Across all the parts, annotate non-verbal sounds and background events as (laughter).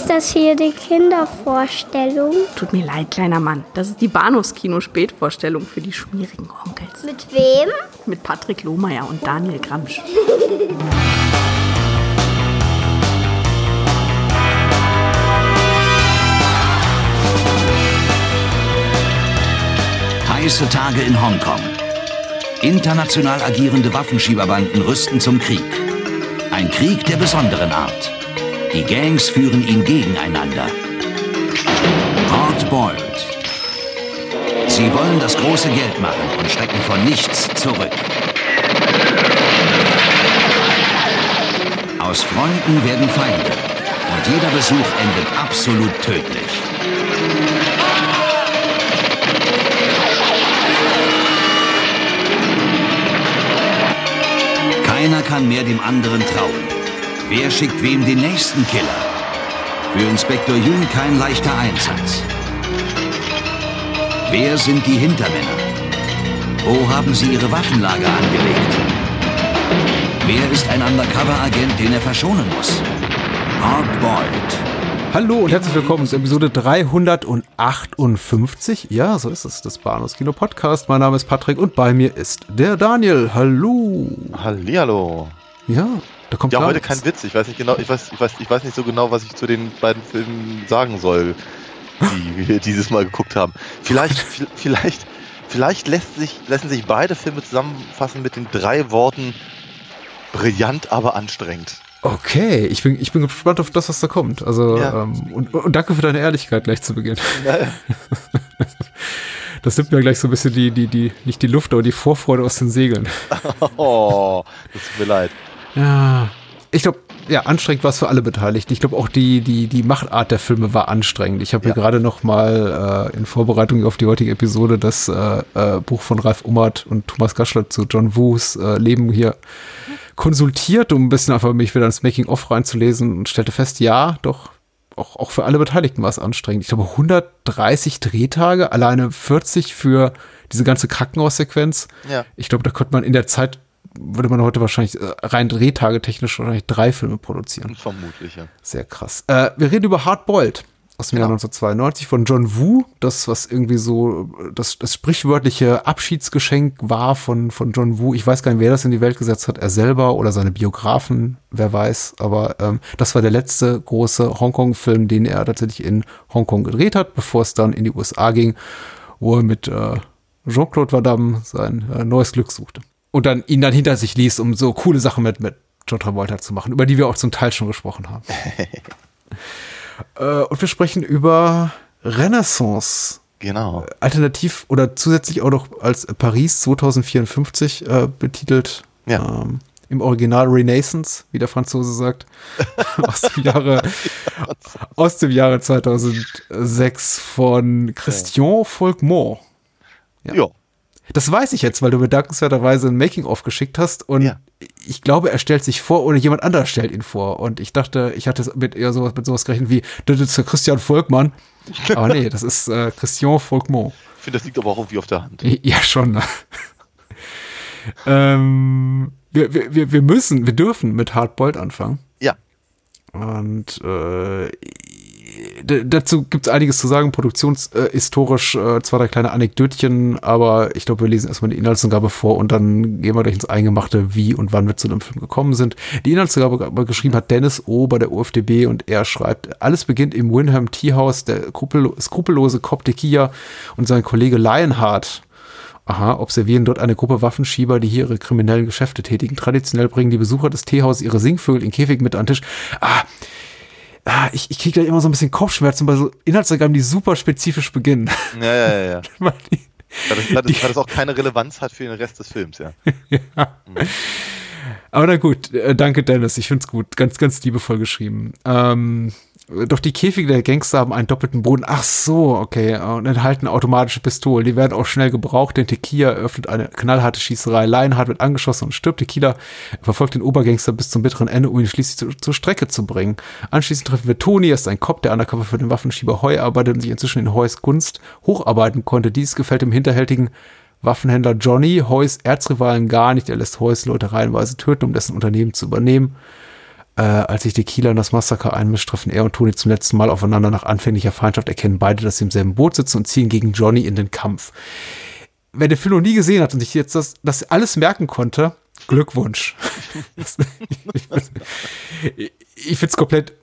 Ist das hier die Kindervorstellung? Tut mir leid, kleiner Mann. Das ist die Bahnhofskino-Spätvorstellung für die schmierigen Onkels. Mit wem? Mit Patrick Lohmeier und Daniel Gramsch. Heiße Tage in Hongkong. International agierende Waffenschieberbanden rüsten zum Krieg. Ein Krieg der besonderen Art. Die Gangs führen ihn gegeneinander. Hard-boiled. Sie wollen das große Geld machen und schrecken vor nichts zurück. Aus Freunden werden Feinde. Und jeder Besuch endet absolut tödlich. Keiner kann mehr dem anderen trauen. Wer schickt wem den nächsten Killer? Für Inspektor Jun kein leichter Einsatz. Wer sind die Hintermänner? Wo haben sie ihre Waffenlager angelegt? Wer ist ein Undercover-Agent, den er verschonen muss? Hardboiled. Hallo und herzlich willkommen zu Episode 358. Ja, so ist es, das Bahnhofskino Podcast. Mein Name ist Patrick und bei mir ist der Daniel. Hallo. Hallihallo. Ja, da kommt Ja, heute nichts. kein Witz. Ich weiß nicht genau, ich weiß, ich weiß, ich weiß nicht so genau, was ich zu den beiden Filmen sagen soll, die (laughs) wir dieses Mal geguckt haben. Vielleicht, vi- vielleicht, vielleicht lässt sich, lassen sich beide Filme zusammenfassen mit den drei Worten brillant, aber anstrengend. Okay, ich bin, ich bin gespannt auf das, was da kommt. Also, Ja. ähm, und, und danke für deine Ehrlichkeit gleich zu Beginn. (laughs) Das nimmt mir gleich so ein bisschen die, die, die, nicht die Luft, aber die Vorfreude aus den Segeln. (laughs) Oh, das tut mir leid. Ja. Ich glaube, ja, anstrengend war es für alle Beteiligten. Ich glaube auch die, die, die Machart der Filme war anstrengend. Ich habe Ja. mir gerade noch mal äh, in Vorbereitung auf die heutige Episode das äh, äh, Buch von Ralf Ummert und Thomas Gaschler zu John Woos äh, Leben hier konsultiert, um ein bisschen einfach mich wieder ins Making-of reinzulesen und stellte fest, ja, doch, auch, auch für alle Beteiligten war es anstrengend. Ich glaube, 130 Drehtage, alleine 40 für diese ganze Krankenhaussequenz. Ja. Ich glaube, da könnte man in der Zeit, würde man heute wahrscheinlich äh, rein Drehtage technisch wahrscheinlich drei Filme produzieren. Vermutlich, ja. Sehr krass. Äh, wir reden über Hardboiled aus dem Jahr Genau. 1992 von John Woo. Das, was irgendwie so äh, das, das sprichwörtliche Abschiedsgeschenk war von, von John Woo. Ich weiß gar nicht, wer das in die Welt gesetzt hat. Er selber oder seine Biografen, wer weiß. Aber ähm, das war der letzte große Hongkong-Film, den er tatsächlich in Hongkong gedreht hat, bevor es dann in die USA ging, wo er mit äh, Jean-Claude Van Damme sein äh, neues Glück suchte. Und dann ihn dann hinter sich ließ, um so coole Sachen mit, mit John Travolta zu machen, über die wir auch zum Teil schon gesprochen haben. (laughs) äh, und wir sprechen über Renaissance. Genau. Alternativ oder zusätzlich auch noch als Paris 2054 äh, betitelt. Ja. Ähm, Im Original Renaissance, wie der Franzose sagt. (laughs) aus dem Jahre, aus dem Jahre 2006 von Christian Folkmont. Ja. Ja. Das weiß ich jetzt, weil du mir dankenswerterweise ein Making-of geschickt hast und Ja. ich glaube, er stellt sich vor oder jemand anders stellt ihn vor. Und ich dachte, ich hatte mit eher sowas, mit sowas gerechnet wie, das ist der Christian Volkmann. Aber nee, das ist äh, Christian Volkmont. Ich finde, das liegt aber auch irgendwie auf der Hand. Ja, schon. Ne? ähm, wir, wir, wir- müssen, wir dürfen mit Hardboiled anfangen. Ja. Und äh, dazu gibt es einiges zu sagen, produktionshistorisch äh, zwei, drei kleine Anekdötchen, aber ich glaube, wir lesen erstmal die Inhaltsangabe vor und dann gehen wir gleich ins Eingemachte, wie und wann wir zu dem Film gekommen sind. Die Inhaltsangabe aber geschrieben hat Dennis O. bei der UFDB und er schreibt, alles beginnt im Wyndham Tea House, der skrupello- skrupellose Cop Tequila und sein Kollege Lionheart Aha, observieren dort eine Gruppe Waffenschieber, die hier ihre kriminellen Geschäfte tätigen. Traditionell bringen die Besucher des Teehauses ihre Singvögel in Käfig mit an den Tisch. Ah ich, ich kriege da immer so ein bisschen Kopfschmerzen bei so Inhaltsangaben, die super spezifisch beginnen. Ja, ja, ja, ja. (laughs) Weil die- Weil das, weil, das, weil das auch keine Relevanz hat für den Rest des Films, (laughs) ja. Aber na gut, äh, danke Dennis, ich find's gut. Ganz, ganz liebevoll geschrieben. Ähm, doch die Käfige der Gangster haben einen doppelten Boden. Ach so, okay. Und enthalten automatische Pistolen. Die werden auch schnell gebraucht, denn Tequila eröffnet eine knallharte Schießerei. Lionheart wird angeschossen und stirbt. Tequila verfolgt den Obergangster bis zum bitteren Ende, um ihn schließlich zu, zur Strecke zu bringen. Anschließend treffen wir Tony, er ist ein Cop, der undercover für den Waffenschieber Heu arbeitet und sich inzwischen in Heus Gunst hocharbeiten konnte. Dies gefällt dem hinterhältigen Waffenhändler Johnny, Heus Erzrivalen gar nicht. Er lässt Heus Leute reihenweise töten, um dessen Unternehmen zu übernehmen. Äh, als sich Tequila und das Massaker einmischt, treffen er und Tony zum letzten Mal aufeinander nach anfänglicher Feindschaft, erkennen beide, dass sie im selben Boot sitzen und ziehen gegen Johnny in den Kampf. Wer den Film noch nie gesehen hat und sich jetzt das, das alles merken konnte, Glückwunsch. (laughs) ich ich finde es komplett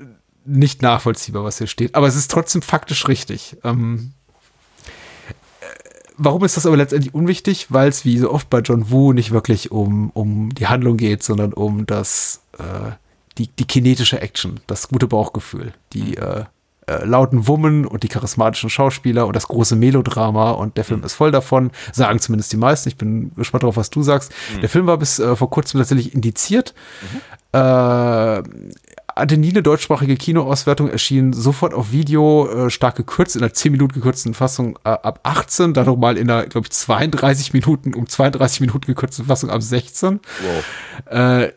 nicht nachvollziehbar, was hier steht, aber es ist trotzdem faktisch richtig. Ähm, äh, warum ist das aber letztendlich unwichtig? Weil es wie so oft bei John Woo nicht wirklich um, um die Handlung geht, sondern um das, äh, die, die kinetische Action, das gute Bauchgefühl, die äh, äh, lauten Wummen und die charismatischen Schauspieler und das große Melodrama und der Film ist voll davon, sagen zumindest die meisten. Ich bin gespannt darauf, was du sagst. Mhm. Der Film war bis äh, vor kurzem tatsächlich indiziert. Mhm. Äh, hatte nie eine deutschsprachige Kinoauswertung, erschien sofort auf Video, äh, stark gekürzt, in einer 10 Minuten gekürzten Fassung äh, ab 18, dann nochmal in einer, glaube ich, 32 Minuten, um 32 Minuten gekürzten Fassung ab 16. Wow.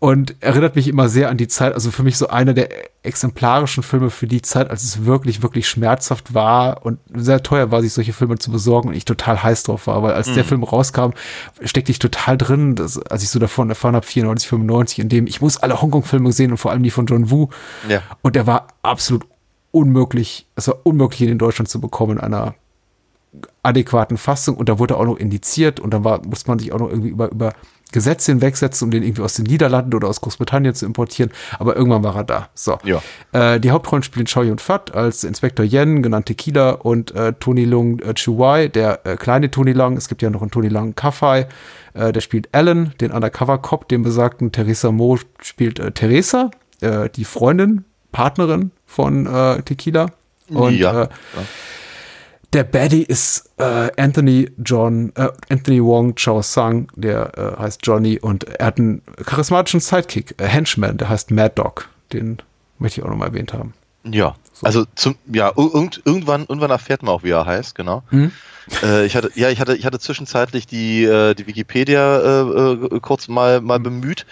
Und erinnert mich immer sehr an die Zeit, also für mich so einer der exemplarischen Filme für die Zeit, als es wirklich, wirklich schmerzhaft war und sehr teuer war, sich solche Filme zu besorgen und ich total heiß drauf war, weil als mhm. der Film rauskam, steckte ich total drin, dass, als ich so davon erfahren habe, 94, 95, in dem ich muss alle Hongkong-Filme sehen und vor allem die von John Woo. Ja. Und der war absolut unmöglich, es war unmöglich, ihn in Deutschland zu bekommen in einer adäquaten Fassung und da wurde er auch noch indiziert und dann war, musste man sich auch noch irgendwie über, über Gesetze hinwegsetzen, um den irgendwie aus den Niederlanden oder aus Großbritannien zu importieren. Aber irgendwann war er da. So. Ja. Äh, die Hauptrollen spielen Chow Yun Fat als Inspektor Yen, genannt Tequila, und äh, Tony Lung äh, Chuai, der äh, kleine Tony Lang. Es gibt ja noch einen Tony Lang Kaffai. Äh, der spielt Alan, den Undercover-Cop, den besagten Teresa Mo spielt äh, Teresa, äh, die Freundin, Partnerin von Tequila. Und ja. Ja der Baddie ist äh, Anthony John, äh, Anthony Wong Chao Sang, der äh, heißt Johnny und er hat einen charismatischen Sidekick, äh, Henchman, der heißt Mad Dog. Den möchte ich auch nochmal erwähnt haben. Ja, so. also zum, ja, irgend, irgendwann, irgendwann erfährt man auch, wie er heißt, genau. Hm? Äh, ich hatte, ja, ich hatte, ich hatte zwischenzeitlich die, äh, die Wikipedia kurz mal, mal bemüht,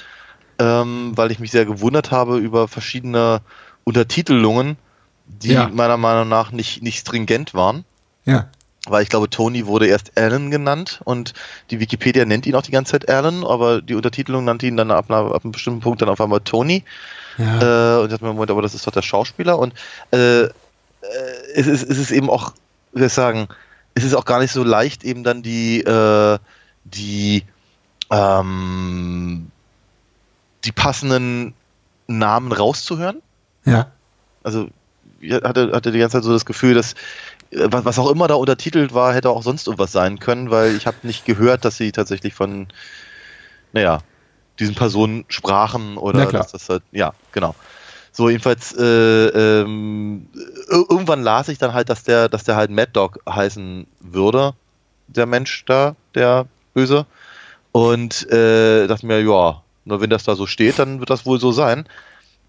ähm, weil ich mich sehr gewundert habe über verschiedene Untertitelungen, die ja. meiner Meinung nach nicht, nicht stringent waren. Ja. Weil ich glaube, Tony wurde erst Alan genannt und die Wikipedia nennt ihn auch die ganze Zeit Alan, aber die Untertitelung nannte ihn dann ab, ab einem bestimmten Punkt dann auf einmal Tony. Ja. Äh, und ich dachte mir, Moment, aber das ist doch der Schauspieler und äh, äh, es, ist, es ist eben auch, wie soll ich sagen, es ist auch gar nicht so leicht, eben dann die, äh, die, ähm, die passenden Namen rauszuhören. Ja. Also ich hatte, hatte die ganze Zeit so das Gefühl, dass was, was auch immer da untertitelt war, hätte auch sonst irgendwas sein können, weil ich habe nicht gehört, dass sie tatsächlich von, naja, diesen Personen sprachen oder dass das halt, ja, genau. So, jedenfalls, äh, ähm, irgendwann las ich dann halt, dass der, dass der halt Mad Dog heißen würde, der Mensch da, der Böse. Und äh, dachte mir, ja, nur wenn das da so steht, dann wird das wohl so sein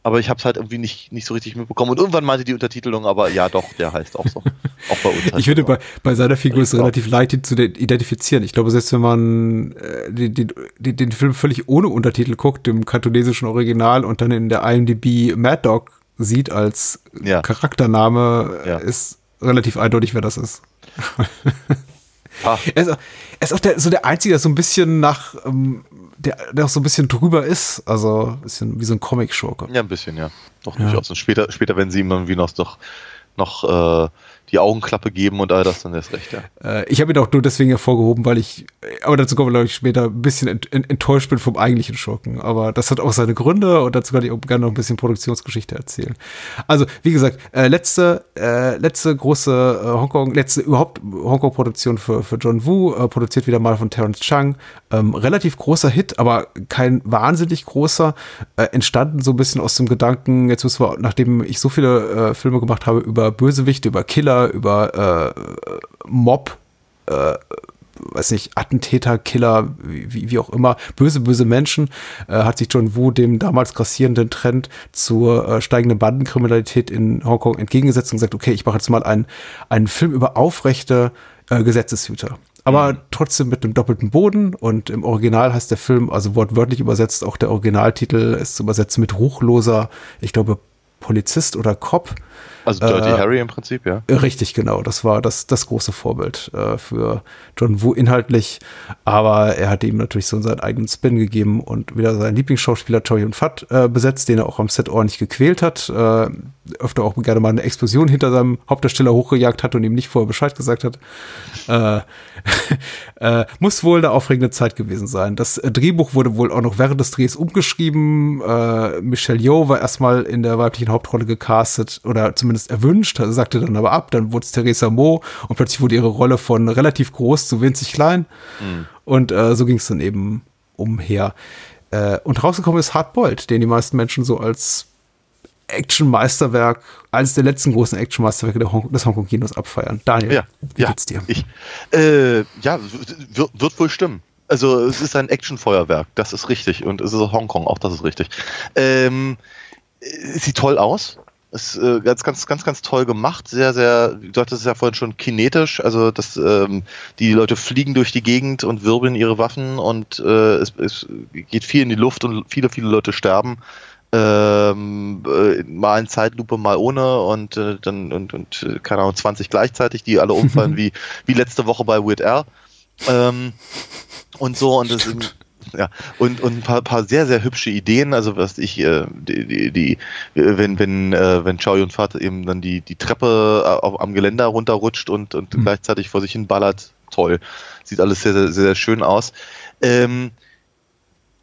aber ich habe es halt irgendwie nicht, nicht so richtig mitbekommen. Und irgendwann meinte die Untertitelung, aber ja doch, der heißt auch so. (laughs) auch bei uns. ich finde, bei, bei seiner Figur ist es relativ leicht, ihn zu identifizieren. Ich glaube, selbst wenn man äh, den, den, den Film völlig ohne Untertitel guckt, im kantonesischen Original und dann in der IMDb Mad Dog sieht als ja. Charaktername, ja. ist relativ eindeutig, wer das ist. Ah. (laughs) Er, ist, er ist auch der, so der Einzige, der so ein bisschen nach ähm, der, der auch so ein bisschen drüber ist. Also ein bisschen wie so ein Comic-Schurke. Ja, ein bisschen, ja. Doch durchaus. Ja. Und später, später, wenn sie ihm irgendwie noch, doch, noch äh, die Augenklappe geben und all das, dann ist recht, ja. Äh, ich habe ihn auch nur deswegen hervorgehoben, weil ich, aber dazu kommen wir, glaube ich, später ein bisschen ent, enttäuscht bin vom eigentlichen Schurken. Aber das hat auch seine Gründe und dazu kann ich auch gerne noch ein bisschen Produktionsgeschichte erzählen. Also, wie gesagt, äh, letzte, äh, letzte große äh, Hongkong, letzte überhaupt Hongkong-Produktion für, für John Woo, äh, produziert wieder mal von Terence Chang. Ähm, relativ großer Hit, aber kein wahnsinnig großer. Äh, entstanden so ein bisschen aus dem Gedanken, jetzt müssen wir, nachdem ich so viele Filme gemacht habe über Bösewichte, über Killer, über äh, Mob, äh, weiß nicht, Attentäter, Killer, wie, wie auch immer, böse, böse Menschen, äh, hat sich John Woo dem damals grassierenden Trend zur äh, steigenden Bandenkriminalität in Hongkong entgegengesetzt und gesagt, okay, ich mache jetzt mal einen, einen Film über aufrechte äh, Gesetzeshüter. Aber mhm. trotzdem mit einem doppelten Boden und im Original heißt der Film, also wortwörtlich übersetzt, auch der Originaltitel ist zu übersetzen mit ruchloser, ich glaube, Polizist oder Cop. Also Dirty Äh, Harry im Prinzip, ja. Richtig, genau. Das war das, das große Vorbild äh, für John Woo inhaltlich. Aber er hat ihm natürlich so seinen eigenen Spin gegeben und wieder seinen Lieblingsschauspieler Choi Yun Fat äh, besetzt, den er auch am Set ordentlich gequält hat. Öfter auch gerne mal eine Explosion hinter seinem Hauptdarsteller hochgejagt hat und ihm nicht vorher Bescheid gesagt hat. Äh, (laughs) äh, muss wohl eine aufregende Zeit gewesen sein. Das äh, Drehbuch wurde wohl auch noch während des Drehs umgeschrieben. Äh, Michelle Yeoh war erstmal in der weiblichen Hauptrolle gecastet oder zumindest erwünscht, also sagte dann aber ab. Dann wurde es Theresa Mo und plötzlich wurde ihre Rolle von relativ groß zu winzig klein. Und äh, so ging es dann eben umher. Äh, und rausgekommen ist Hardboiled, den die meisten Menschen so als Action-Meisterwerk, eines der letzten großen Action-Meisterwerke des Hongkong-Kinos abfeiern. Daniel, Ja, wie ja. geht's dir? Ich, äh, ja, wird, wird wohl stimmen. Also es ist ein Actionfeuerwerk, das ist richtig. Und es ist Hongkong, auch das ist richtig. Ähm, es sieht toll aus. Ist äh, ganz, ganz, ganz, ganz toll gemacht. Sehr, sehr, du hattest es ja vorhin schon kinetisch. Also das, ähm, die Leute fliegen durch die Gegend und wirbeln ihre Waffen und äh, es, es geht viel in die Luft und viele, viele Leute sterben. Ähm, äh, mal in Zeitlupe, mal ohne und äh, dann und, und äh, keine Ahnung, 20 gleichzeitig, die alle umfallen (laughs) wie, wie letzte Woche bei Weird Al. Ähm, und so und das ja und und ein paar, paar sehr sehr hübsche Ideen also was ich äh, die, die, die wenn wenn äh, wenn Chow Yun Fat eben dann die die Treppe äh, auf, am Geländer runterrutscht und und Mhm. gleichzeitig vor sich hin ballert toll sieht alles sehr sehr sehr, sehr schön aus ähm,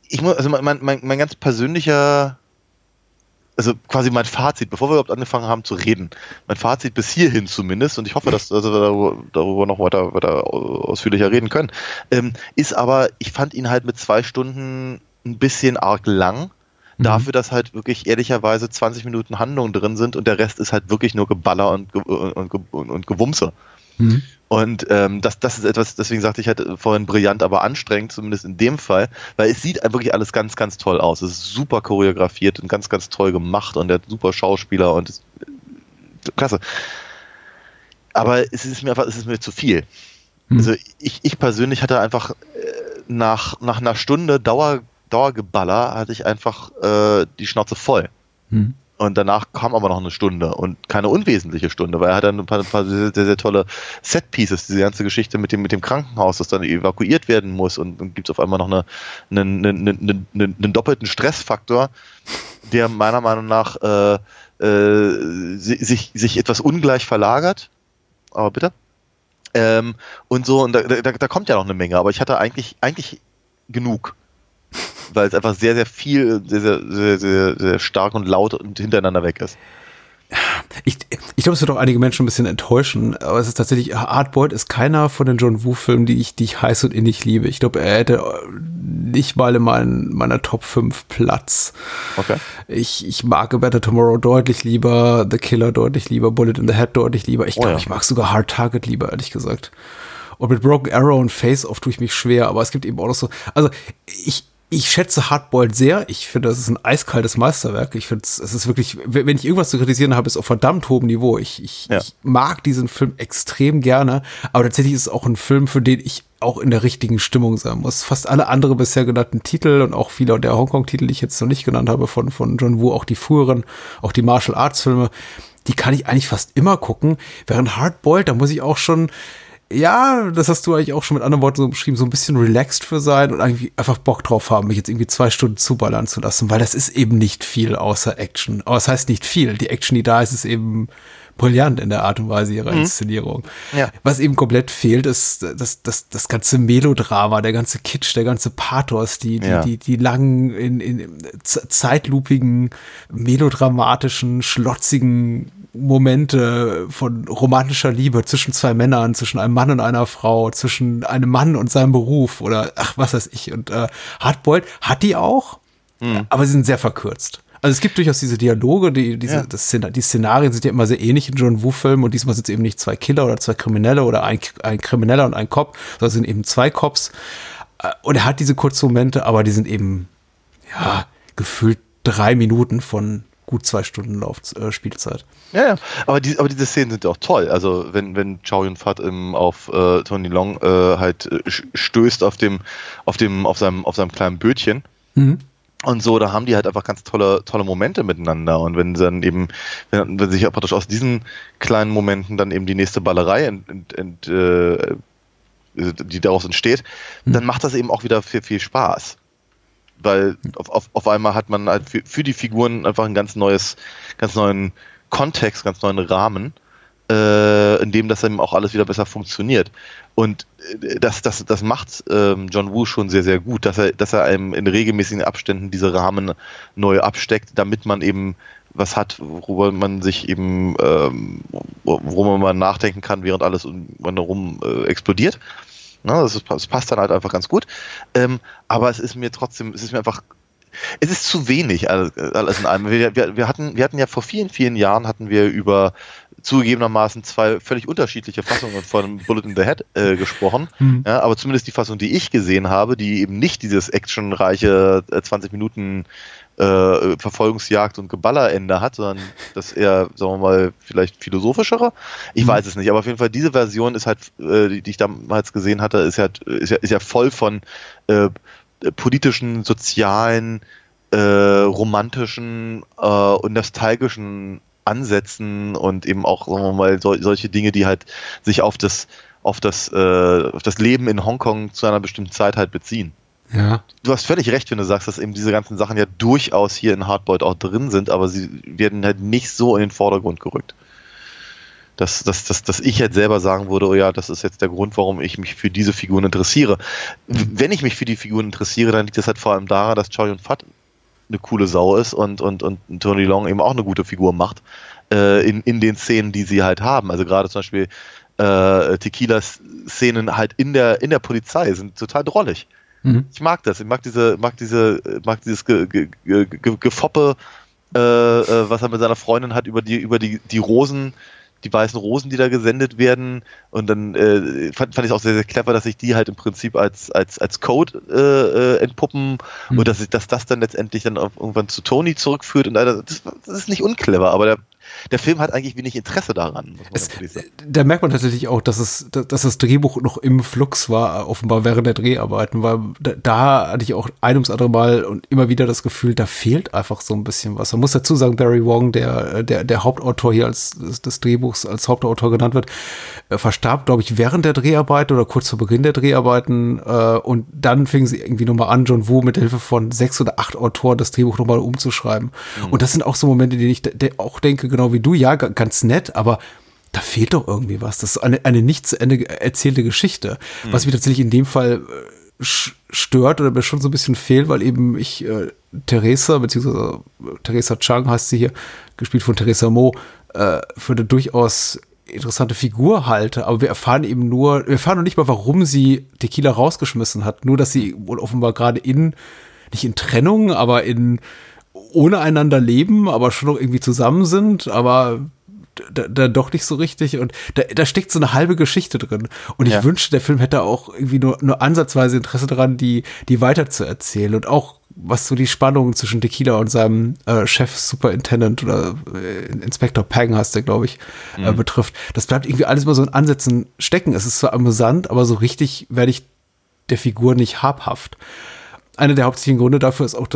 ich muss also mein, mein, mein ganz persönlicher also quasi mein Fazit, bevor wir überhaupt angefangen haben zu reden, mein Fazit bis hierhin zumindest, und ich hoffe, dass, dass wir darüber, darüber noch weiter, weiter ausführlicher reden können, ähm, ist aber, ich fand ihn halt mit zwei Stunden ein bisschen arg lang. Dafür, dass halt wirklich ehrlicherweise 20 Minuten Handlung drin sind und der Rest ist halt wirklich nur Geballer und, und, und, und Gewumse. Mhm. Und ähm, das, das ist etwas, deswegen sagte ich halt vorhin brillant, aber anstrengend, zumindest in dem Fall, weil es sieht wirklich alles ganz, ganz toll aus. Es ist super choreografiert und ganz, ganz toll gemacht und der hat super Schauspieler und es, klasse. Aber es ist mir einfach, es ist mir zu viel. Hm. Also ich, ich persönlich hatte einfach äh, nach, nach einer Stunde Dauer, Dauergeballer hatte ich einfach äh, die Schnauze voll. Mhm. Und danach kam aber noch eine Stunde und keine unwesentliche Stunde, weil er hat dann ein paar, ein paar sehr, sehr, sehr tolle Set-Pieces, diese ganze Geschichte mit dem, mit dem Krankenhaus, das dann evakuiert werden muss und dann gibt es auf einmal noch eine, einen, einen, einen, einen, doppelten Stressfaktor, der meiner Meinung nach äh, äh, si- sich, sich etwas ungleich verlagert. Aber bitte. Ähm, und so, und da, da, da kommt ja noch eine Menge, aber ich hatte eigentlich, eigentlich genug weil es einfach sehr, sehr viel, sehr, sehr, sehr, sehr, sehr stark und laut und hintereinander weg ist. Ich, ich glaube, es wird auch einige Menschen ein bisschen enttäuschen, aber es ist tatsächlich, Hardboiled ist keiner von den John Woo-Filmen, die ich, die ich heiß und innig liebe. Ich glaube, er hätte nicht mal in mein, meiner Top 5 Platz. Okay. Ich, ich mag A Better Tomorrow deutlich lieber, The Killer deutlich lieber, Bullet in the Head deutlich lieber. Ich Oh glaube, ja. ich mag sogar Hard Target lieber, ehrlich gesagt. Und mit Broken Arrow und Face Off tue ich mich schwer, aber es gibt eben auch noch so, also ich, ich schätze Hardboiled sehr. Ich finde, das ist ein eiskaltes Meisterwerk. Ich finde, es ist wirklich, wenn ich irgendwas zu kritisieren habe, ist auf verdammt hohem Niveau. Ich, ich, Ja. ich mag diesen Film extrem gerne, aber tatsächlich ist es auch ein Film, für den ich auch in der richtigen Stimmung sein muss. Fast alle andere bisher genannten Titel und auch viele der Hongkong-Titel, die ich jetzt noch nicht genannt habe, von, von John Woo, auch die früheren, auch die Martial Arts-Filme, die kann ich eigentlich fast immer gucken. Während Hardboiled, da muss ich auch schon, ja, das hast du eigentlich auch schon mit anderen Worten so beschrieben, so ein bisschen relaxed für sein und irgendwie einfach Bock drauf haben, mich jetzt irgendwie zwei Stunden zuballern zu lassen, weil das ist eben nicht viel außer Action. Aber es heißt nicht viel. Die Action, die da ist, ist eben brillant in der Art und Weise ihrer Inszenierung. Ja. Was eben komplett fehlt, ist das, das, das ganze Melodrama, der ganze Kitsch, der ganze Pathos, die, die, Ja. die, die langen, in, in zeitlupigen, melodramatischen, schlotzigen Momente von romantischer Liebe zwischen zwei Männern, zwischen einem Mann und einer Frau, zwischen einem Mann und seinem Beruf oder ach, was weiß ich. Und äh, Hardboiled hat die auch, aber sie sind sehr verkürzt. Also es gibt durchaus diese Dialoge, die, diese, Ja. das die Szenarien sind ja immer sehr ähnlich in John Woo-Filmen und diesmal sind es eben nicht zwei Killer oder zwei Kriminelle oder ein, ein Krimineller und ein Cop, sondern es sind eben zwei Cops. Äh, Und er hat diese kurzen Momente, aber die sind eben, ja, gefühlt drei Minuten von gut zwei Stunden Lauf, äh, Spielzeit. Ja, ja. Aber, die, aber diese Szenen sind auch toll. Also wenn, wenn Chow Yun Fat im, auf äh, Tony Long äh, halt äh, stößt auf dem, auf dem, auf seinem, auf seinem kleinen Bötchen. Mhm. Und so, da haben die halt einfach ganz tolle, tolle Momente miteinander. Und wenn sie dann eben, wenn, wenn sich ja praktisch aus diesen kleinen Momenten dann eben die nächste Ballerei ent, ent, ent, äh, die daraus entsteht, dann macht das eben auch wieder viel, viel Spaß. Weil auf, auf, auf einmal hat man halt für, für die Figuren einfach ein ganz neues, ganz neuen Kontext, ganz neuen Rahmen, äh, in dem das eben auch alles wieder besser funktioniert. Und äh, das, das, das macht ähm, John Woo schon sehr, sehr gut, dass er, dass er einem in regelmäßigen Abständen diese Rahmen neu absteckt, damit man eben was hat, worüber man sich eben, ähm, worüber man nachdenken kann, während alles um einen herum äh, explodiert. Ne, das, ist, das passt dann halt einfach ganz gut. Ähm, aber es ist mir trotzdem, es ist mir einfach es ist zu wenig alles, alles in allem. Wir, wir, wir, hatten, wir hatten ja vor vielen, vielen Jahren hatten wir über zugegebenermaßen zwei völlig unterschiedliche Fassungen von Bullet in the Head äh, gesprochen. Mhm. Ja, aber zumindest die Fassung, die ich gesehen habe, die eben nicht dieses actionreiche äh, 20 Minuten äh, Verfolgungsjagd und Geballerende hat, sondern das eher, sagen wir mal, vielleicht philosophischere. Ich mhm. weiß es nicht, aber auf jeden Fall diese Version ist halt, äh, die, ich damals gesehen hatte, ist, halt, ist, ja, ist ja voll von äh, politischen, sozialen, äh, romantischen äh, und nostalgischen Ansätzen und eben auch, sagen wir mal, so, solche Dinge, die halt sich auf das, auf das, äh, auf das Leben in Hongkong zu einer bestimmten Zeit halt beziehen. Ja. Du hast völlig recht, wenn du sagst, dass eben diese ganzen Sachen ja durchaus hier in Hardboiled auch drin sind, aber sie werden halt nicht so in den Vordergrund gerückt. Dass, dass, dass, dass ich jetzt selber sagen würde, oh ja, das ist jetzt der Grund, warum ich mich für diese Figuren interessiere. Wenn ich mich für die Figuren interessiere, dann liegt das halt vor allem daran, dass Choi und Fat eine coole Sau ist und, und, und Tony Long eben auch eine gute Figur macht äh, in, in den Szenen, die sie halt haben. Also gerade zum Beispiel äh, Tequila-Szenen halt in der, in der Polizei sind total drollig. Mhm. Ich mag das. Ich mag diese, mag diese, mag dieses ge, ge, ge, Gefoppe, äh, äh, was er mit seiner Freundin hat über die, über die, die Rosen, die weißen Rosen, die da gesendet werden. Und dann äh, fand, fand ich es auch sehr, sehr clever, dass sich die halt im Prinzip als, als, als Code äh, äh entpuppen mhm. und dass, ich, dass das dann letztendlich dann irgendwann zu Tony zurückführt. Und das, das ist nicht unclever, aber der, der Film hat eigentlich wenig Interesse daran. Es, da merkt man tatsächlich auch, dass es, dass das Drehbuch noch im Flux war, offenbar während der Dreharbeiten, weil da, da hatte ich auch ein ums andere Mal und immer wieder das Gefühl, da fehlt einfach so ein bisschen was. Man muss dazu sagen, Barry Wong, der, der, der Hauptautor hier als des, des Drehbuchs als Hauptautor genannt wird, äh, verstarb, glaube ich, während der Dreharbeiten oder kurz vor Beginn der Dreharbeiten äh, und dann fingen sie irgendwie nochmal an, John Woo mit Hilfe von sechs oder acht Autoren das Drehbuch nochmal umzuschreiben. Mhm. Und das sind auch so Momente, die ich de auch denke, genau wie du, ja, ganz nett, aber da fehlt doch irgendwie was. Das ist eine, eine nicht zu Ende erzählte Geschichte. Mhm. Was mich tatsächlich in dem Fall äh, stört oder mir schon so ein bisschen fehlt, weil eben ich äh, Theresa, beziehungsweise äh, Theresa Chang heißt sie hier, gespielt von Theresa Mo, äh, für eine durchaus interessante Figur halte, aber wir erfahren eben nur, wir erfahren noch nicht mal, warum sie Tequila rausgeschmissen hat, nur dass sie wohl offenbar gerade in, nicht in Trennung, aber in ohne einander leben, aber schon noch irgendwie zusammen sind, aber da, da doch nicht so richtig und da, da steckt so eine halbe Geschichte drin und ich ja. wünschte, der Film hätte auch irgendwie nur, nur ansatzweise Interesse daran, die, die weiter zu erzählen und auch was so die Spannung zwischen Tequila und seinem äh, Chef Superintendent oder äh, Inspektor Pang heißt der, glaube ich, äh, mhm. betrifft. Das bleibt irgendwie alles mal so in Ansätzen stecken. Es ist zwar amüsant, aber so richtig werde ich der Figur nicht habhaft. Einer der hauptsächlichen Gründe dafür ist auch,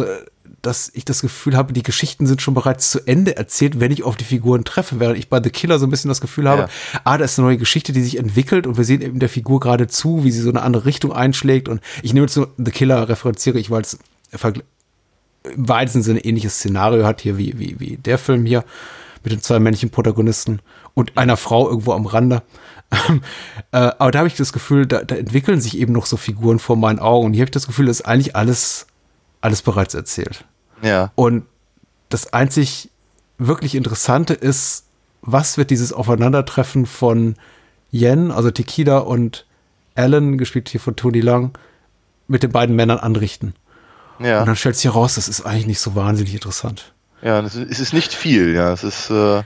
dass ich das Gefühl habe, die Geschichten sind schon bereits zu Ende erzählt, wenn ich auf die Figuren treffe, während ich bei The Killer so ein bisschen das Gefühl habe, ja. ah, da ist eine neue Geschichte, die sich entwickelt und wir sehen eben der Figur gerade zu, wie sie so eine andere Richtung einschlägt und ich nehme jetzt so The Killer, referenziere ich, weil es im weitesten Sinne ähnliches Szenario hat hier wie, wie, wie der Film hier mit den zwei männlichen Protagonisten und einer Frau irgendwo am Rande. (laughs) äh, aber da habe ich das Gefühl, da, da, entwickeln sich eben noch so Figuren vor meinen Augen. Und hier habe ich das Gefühl, dass eigentlich alles, alles bereits erzählt. Ja. Und das einzig wirklich Interessante ist, was wird dieses Aufeinandertreffen von Yen, also Tequila und Alan, gespielt hier von Tony Lang, mit den beiden Männern anrichten. Ja. Und dann stellt sich heraus, das ist eigentlich nicht so wahnsinnig interessant. Ja, es ist nicht viel, ja. Es ist. Äh,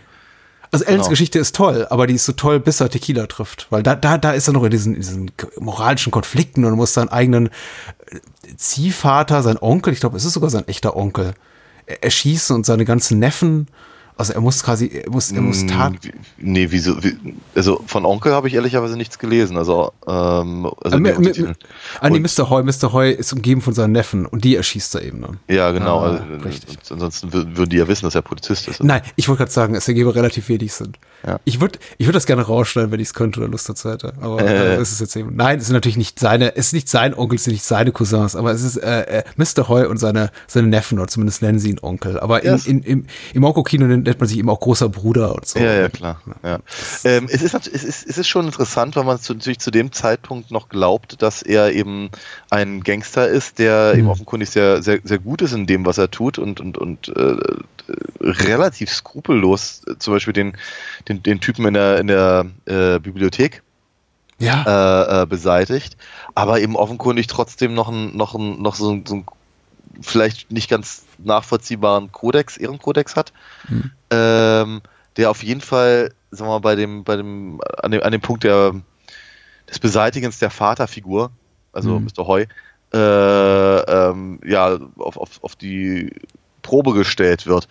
also Ellens genau. Geschichte ist toll, aber die ist so toll, bis er Tequila trifft. Weil da, da, da ist er noch in diesen, in diesen moralischen Konflikten und muss seinen eigenen äh, Ziehvater, sein Onkel, ich glaube, es ist sogar sein echter Onkel, erschießen und seine ganzen Neffen. Also er muss quasi, er muss, er muss Mm, Tat. Nee, wieso? Wie, also von Onkel habe ich ehrlicherweise nichts gelesen. Also, ähm, also Ah, die mi- mi- Untertitel- Ah, nee, Mr. Hoy, Mr. Hoy ist umgeben von seinen Neffen und die erschießt er eben dann. ja, genau. Ah, also, richtig. Ansonsten wür- würden die ja wissen, dass er Polizist ist. Nein, ich wollte gerade sagen, es ergebe relativ wenig Sinn. Ja. Ich würde ich würd das gerne rausschneiden, wenn ich es könnte oder Lust dazu hätte. Aber Äh. äh, es ist jetzt eben. Nein, es sind natürlich nicht seine, es ist nicht sein Onkel, es sind nicht seine Cousins, aber es ist äh, äh, Mr. Hoy und seine, seine Neffen, oder zumindest nennen sie ihn Onkel. Aber Ja, in, im, im Onko-Kino nennt man sich eben auch großer Bruder und so. Ja, ja, klar. Ja. Ähm, es, ist, es, ist, es ist schon interessant, weil man zu, natürlich zu dem Zeitpunkt noch glaubt, dass er eben ein Gangster ist, der eben offenkundig sehr, sehr, sehr gut ist in dem, was er tut und, und, und äh, relativ skrupellos äh, zum Beispiel den, den, den Typen in der, in der äh, Bibliothek Ja, äh, äh, beseitigt, aber eben offenkundig trotzdem noch, ein, noch, ein, noch so, ein, so ein vielleicht nicht ganz nachvollziehbaren Kodex, Ehrenkodex hat, ähm, der auf jeden Fall, sagen wir mal, bei dem, bei dem, an dem, an dem Punkt der, des Beseitigens der Vaterfigur, also Mhm. Mr. Hoy, äh, ähm, ja, auf, auf, auf die Probe gestellt wird.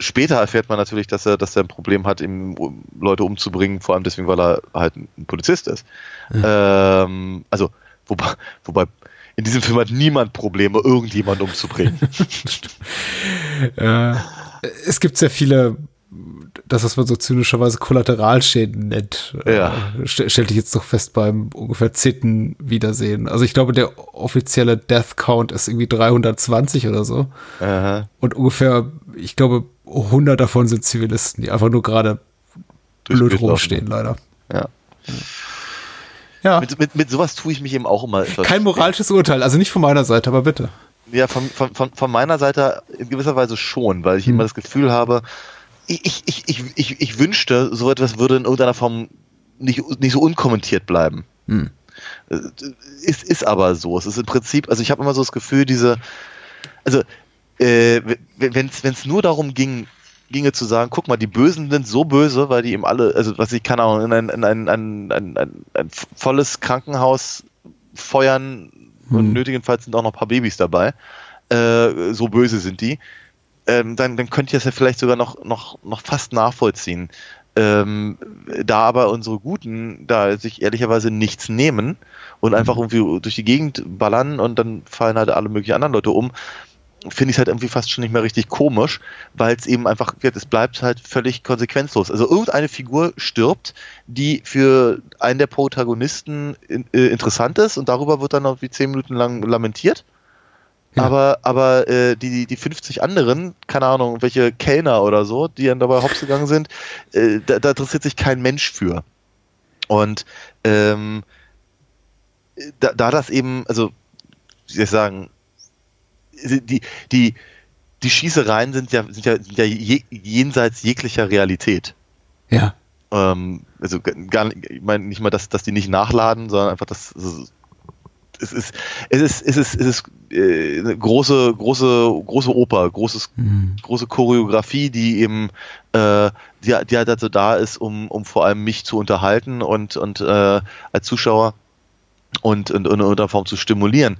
Später erfährt man natürlich, dass er, dass er ein Problem hat, ihm um Leute umzubringen, vor allem deswegen, weil er halt ein Polizist ist. Ähm, also, wobei, wobei in diesem Film hat niemand Probleme, irgendjemand umzubringen. (laughs) äh, es gibt sehr viele, das, was man so zynischerweise Kollateralschäden nennt. Ja. Äh, st stellte ich jetzt doch fest beim ungefähr zehnten Wiedersehen. Also ich glaube, der offizielle Death Count ist irgendwie 320 oder so. Aha. Und ungefähr, ich glaube, 100 davon sind Zivilisten, die einfach nur gerade blöd rumstehen, leider. Ja. Ja, Mit, mit, mit sowas tue ich mich eben auch immer etwas. kein moralisches Urteil, also nicht von meiner Seite, aber bitte. Ja, von, von, von, von meiner Seite in gewisser Weise schon, weil ich Hm. immer das Gefühl habe, ich, ich, ich, ich, ich, wünschte, so etwas würde in irgendeiner Form nicht, nicht so unkommentiert bleiben. Hm. Äh, Ist, ist aber so. Es ist im Prinzip, also ich habe immer so das Gefühl, diese, also äh, wenn es nur darum ging, ginge zu sagen, guck mal, die Bösen sind so böse, weil die eben alle, also was ich keine Ahnung, in ein, in ein, ein, ein, ein, ein volles Krankenhaus feuern und Hm. nötigenfalls sind auch noch ein paar Babys dabei. Äh, so böse sind die. Ähm, dann, dann könnt ihr es ja vielleicht sogar noch, noch, noch fast nachvollziehen. Ähm, da aber unsere Guten da sich ehrlicherweise nichts nehmen und einfach irgendwie durch die Gegend ballern und dann fallen halt alle möglichen anderen Leute um, finde ich es halt irgendwie fast schon nicht mehr richtig komisch, weil es eben einfach, es bleibt halt völlig konsequenzlos. Also irgendeine Figur stirbt, die für einen der Protagonisten in, äh, interessant ist und darüber wird dann noch wie zehn Minuten lang lamentiert. Ja. Aber, aber äh, die, die 50 anderen, keine Ahnung, welche Kellner oder so, die dann dabei hops gegangen sind, äh, da, da interessiert sich kein Mensch für. Und ähm, da, da das eben, also, wie soll ich sagen, die, die, die Schießereien sind ja, sind ja, sind ja je, jenseits jeglicher Realität. Ja. Ähm, also gar nicht, ich meine nicht mal, dass, dass die nicht nachladen, sondern einfach, dass es ist, es ist, es ist, es ist äh, eine große, große, große Oper, großes, Mhm. große Choreografie, die eben, äh, die, die halt dazu da ist, um, um vor allem mich zu unterhalten und, und äh, als Zuschauer und, und, und in irgendeiner Form zu stimulieren.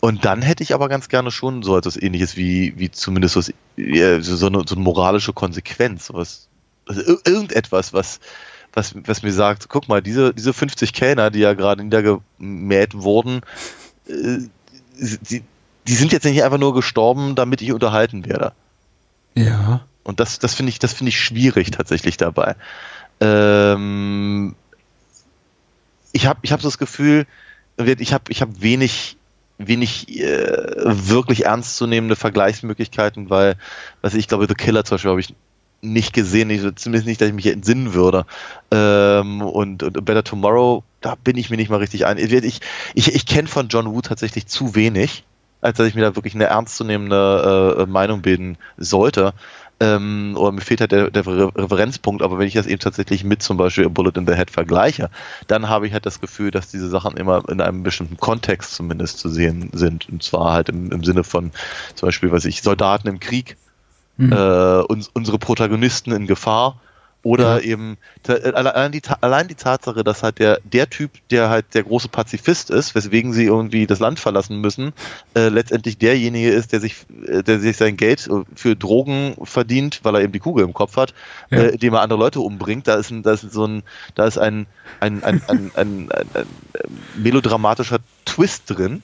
Und dann hätte ich aber ganz gerne schon so etwas ähnliches wie, wie zumindest so, eine, so eine moralische Konsequenz. Was, also ir- irgendetwas, was, was, was mir sagt, guck mal, diese, diese 50 Kellner, die ja gerade niedergemäht wurden, äh, die, die sind jetzt nicht einfach nur gestorben, damit ich unterhalten werde. Ja. Und das, das finde ich, das finde ich schwierig tatsächlich dabei. Ähm, ich habe, ich habe so das Gefühl, ich habe, ich habe wenig, wenig äh, wirklich ernstzunehmende Vergleichsmöglichkeiten, weil, was ich glaube, The Killer zum Beispiel habe ich nicht gesehen, ich, zumindest nicht, dass ich mich entsinnen würde. Ähm, und, und Better Tomorrow, da bin ich mir nicht mal richtig ein. Ich, ich, ich, kenne von John Woo tatsächlich zu wenig, als dass ich mir da wirklich eine ernstzunehmende äh, Meinung bilden sollte. Ähm, oder mir fehlt halt der, der Re- Referenzpunkt, aber wenn ich das eben tatsächlich mit zum Beispiel Bullet in the Head vergleiche, dann habe ich halt das Gefühl, dass diese Sachen immer in einem bestimmten Kontext zumindest zu sehen sind. Und zwar halt im, im Sinne von zum Beispiel, was ich, Soldaten im Krieg, Mhm. äh, uns, unsere Protagonisten in Gefahr Oder eben ta- äh, allein die, allein die Tatsache, dass halt der, der Typ, der halt der große Pazifist ist, weswegen sie irgendwie das Land verlassen müssen, äh, letztendlich derjenige ist, der sich, äh, der sich sein Geld äh, für Drogen verdient, weil er eben die Kugel im Kopf hat, Ja. äh, indem er andere Leute umbringt. Da ist ein, da ist so ein, da ist ein, ein, ein, ein, ein, ein, ein, ein melodramatischer Twist drin.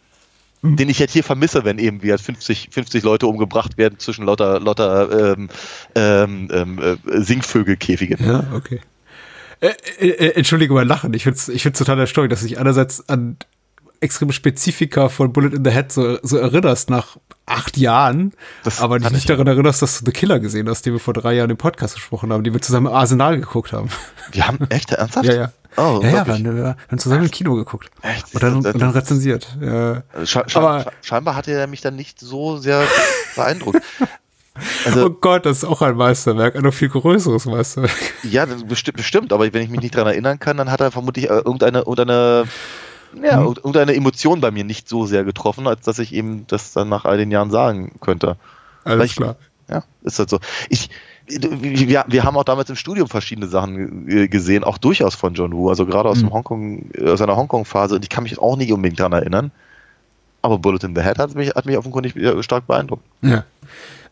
Den ich jetzt hier vermisse, wenn eben wie halt 50, 50 Leute umgebracht werden zwischen lauter, lauter ähm, ähm, ähm, äh, Singvögelkäfigen. Ja, okay. Äh, äh, äh, Entschuldige mein Lachen. Ich finde es ich find's total erstaunlich, dass du dich einerseits an extreme Spezifika von Bullet in the Head so, so erinnerst nach acht Jahren, Das aber dich nicht ich daran erinnerst, dass du The Killer gesehen hast, den wir vor drei Jahren im Podcast gesprochen haben, die wir zusammen im Arsenal geguckt haben. Wir haben echt (laughs) ernsthaft? Ja, ja. Oh, ja, ja, wir wirklich? haben, wir haben zusammen im Kino geguckt. Echt? Und dann, und dann rezensiert. Ja. Sche sche Aber- sche scheinbar hatte er mich dann nicht so sehr beeindruckt. (laughs) Also, oh Gott, das ist auch ein Meisterwerk, ein noch viel größeres Meisterwerk. ja, das bestimmt, bestimmt, aber wenn ich mich nicht daran erinnern kann, dann hat er vermutlich äh, irgendeine, irgendeine, ja, Mhm. irgendeine Emotion bei mir nicht so sehr getroffen, als dass ich eben das dann nach all den Jahren sagen könnte. Alles Vielleicht- klar. Ja, ist halt so. Ich, wir, wir haben auch damals im Studium verschiedene Sachen äh, gesehen, auch durchaus von John Woo, also gerade aus Mhm. dem Hongkong, äh, aus seiner Hongkong-Phase, und ich kann mich auch nicht unbedingt daran erinnern. Aber Bullet in the Head hat mich, hat mich offenkundig äh, stark beeindruckt. Ja.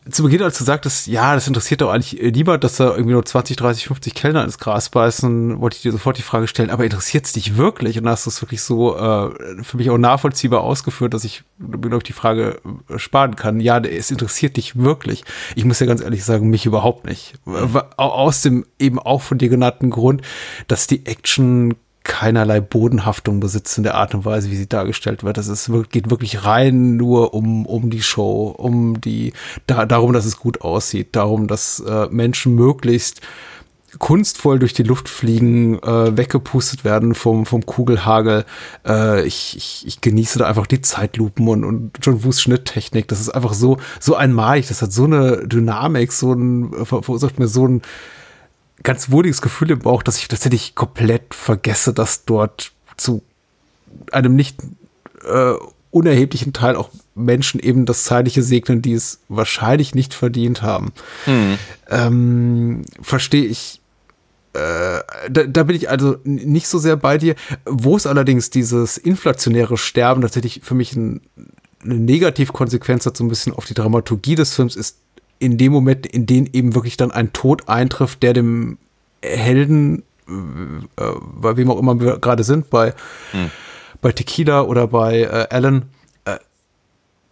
Zu Beginn, als du sagtest, ja, das interessiert doch eigentlich niemand, dass da irgendwie nur 20, 30, 50 Kellner ins Gras beißen, wollte ich dir sofort die Frage stellen, aber interessiert es dich wirklich? Und hast du es wirklich so äh, für mich auch nachvollziehbar ausgeführt, dass ich mir, glaube ich, die Frage äh, sparen kann. Ja, es interessiert dich wirklich. Ich muss ja ganz ehrlich sagen, mich überhaupt nicht. Aus dem eben auch von dir genannten Grund, dass die Action keinerlei Bodenhaftung besitzt in der Art und Weise, wie sie dargestellt wird. Das ist, geht wirklich rein nur um, um die Show, um die, da, darum, dass es gut aussieht, darum, dass äh, Menschen möglichst kunstvoll durch die Luft fliegen, äh, weggepustet werden vom, vom Kugelhagel. Äh, ich, ich, ich genieße da einfach die Zeitlupen und, und John Woos Schnitttechnik. Das ist einfach so, so einmalig. Das hat so eine Dynamik, so ein, ver- verursacht mir so ein, ganz wohliges Gefühl im Bauch, dass ich tatsächlich komplett vergesse, dass dort zu einem nicht äh, unerheblichen Teil auch Menschen eben das Zeitliche segnen, die es wahrscheinlich nicht verdient haben. Ähm, Verstehe ich. Äh, da, da bin ich also nicht so sehr bei dir. Wo es allerdings dieses inflationäre Sterben tatsächlich für mich ein, eine Negativkonsequenz hat, so ein bisschen auf die Dramaturgie des Films, ist in dem Moment, in dem eben wirklich dann ein Tod eintrifft, der dem Helden, äh, bei wem auch immer wir gerade sind, bei, bei Tequila oder bei äh, Alan, äh,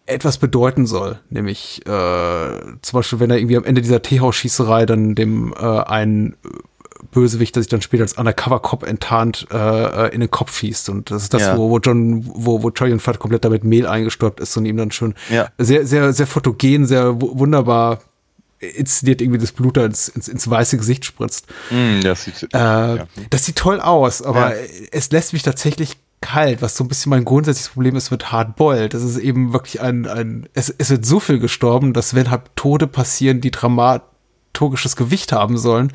etwas bedeuten soll. Nämlich äh, zum Beispiel, wenn er irgendwie am Ende dieser Teehausschießerei dann dem äh, einen Bösewicht, der sich dann später als Undercover-Cop enttarnt, äh, äh, in den Kopf schießt. Und das ist das, Ja. wo, wo John, wo, wo Choi Fat komplett damit Mehl eingestäubt ist und ihm dann schon Ja. sehr, sehr, sehr fotogen, sehr wu- wunderbar inszeniert irgendwie das Blut da ins, ins, ins weiße Gesicht spritzt. Hm, das sieht, Äh, ja. Das sieht toll aus, aber Ja. es lässt mich tatsächlich kalt, was so ein bisschen mein grundsätzliches Problem ist mit Hardboiled. Das ist eben wirklich ein, ein es, es wird so viel gestorben, dass wenn halt Tode passieren, die dramaturgisches Gewicht haben sollen,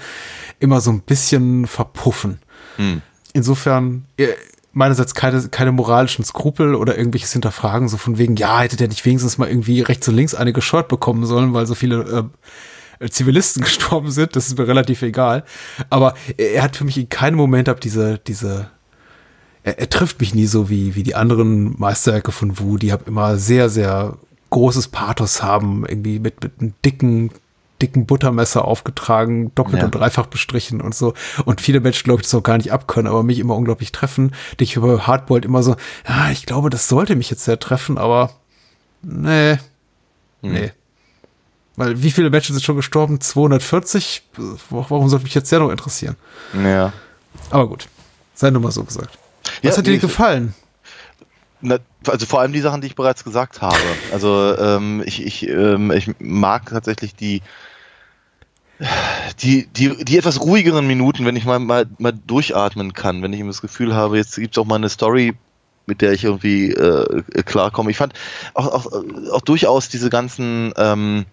immer so ein bisschen verpuffen. Hm. Insofern, äh, meinerseits keine, keine moralischen Skrupel oder irgendwelches Hinterfragen, so von wegen, ja, hätte der nicht wenigstens mal irgendwie rechts und links eine geschort bekommen sollen, weil so viele äh, Zivilisten (laughs) gestorben sind, das ist mir relativ egal. Aber er hat für mich in keinem Moment ab diese, diese, er, er trifft mich nie so wie, wie die anderen Meisterwerke von Wu, die haben immer sehr, sehr großes Pathos haben, irgendwie mit, mit einem dicken, dicken Buttermesser aufgetragen, doppelt Ja. und dreifach bestrichen und so. Und viele Menschen, glaube ich, das auch gar nicht abkönnen, aber mich immer unglaublich treffen. Die ich über Hardboiled immer so, ja, ich glaube, das sollte mich jetzt sehr treffen, aber nee, nee. Weil wie viele Menschen sind schon gestorben? 240? Warum sollte mich jetzt der noch interessieren? ja. Aber gut, sei nur mal so gesagt. Was Ja, hat dir nee, gefallen? Na, also vor allem die Sachen, die ich bereits gesagt habe. Also ähm, ich, ich, ähm, ich mag tatsächlich die, die, die, die etwas ruhigeren Minuten, wenn ich mal, mal, mal durchatmen kann, wenn ich das Gefühl habe, jetzt gibt es auch mal eine Story, mit der ich irgendwie äh, klarkomme. Ich fand auch, auch, auch durchaus diese ganzen ähm,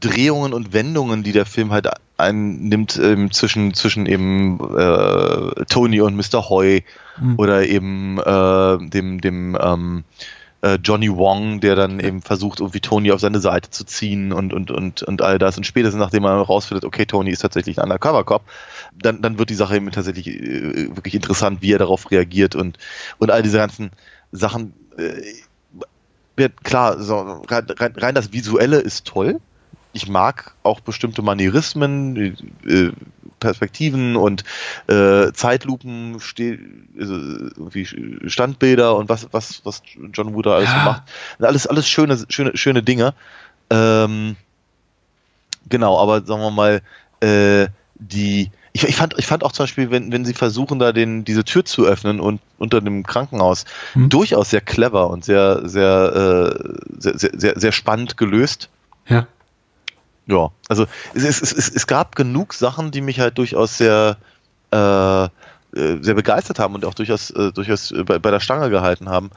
Drehungen und Wendungen, die der Film halt einnimmt ähm, zwischen, zwischen eben äh, Tony und Mr. Hoy Mhm. oder eben äh, dem, dem ähm, äh, Johnny Wong, der dann eben versucht, irgendwie Tony auf seine Seite zu ziehen und, und, und, und all das. Und spätestens nachdem man herausfindet, okay, Tony ist tatsächlich ein Undercover-Cop, dann, dann wird die Sache eben tatsächlich äh, wirklich interessant, wie er darauf reagiert und, und all diese ganzen Sachen. Äh, wird klar, so, rein, rein das Visuelle ist toll. Ich mag auch bestimmte Manierismen, äh, Perspektiven und äh, Zeitlupen, Ste also irgendwie Standbilder und was, was, was John Woo da alles Ja. so macht. Alles, alles schöne, schöne, schöne Dinge. Ähm, genau, aber sagen wir mal, äh, die, ich, ich, fand, ich fand auch zum Beispiel, wenn, wenn sie versuchen, da den, diese Tür zu öffnen und unter dem Krankenhaus, Hm. durchaus sehr clever und sehr, sehr, äh, sehr, sehr, sehr, sehr spannend gelöst. Ja. Ja, also es, es, es, es gab genug Sachen, die mich halt durchaus sehr, äh, äh, sehr begeistert haben und auch durchaus, äh, durchaus bei, bei der Stange gehalten haben.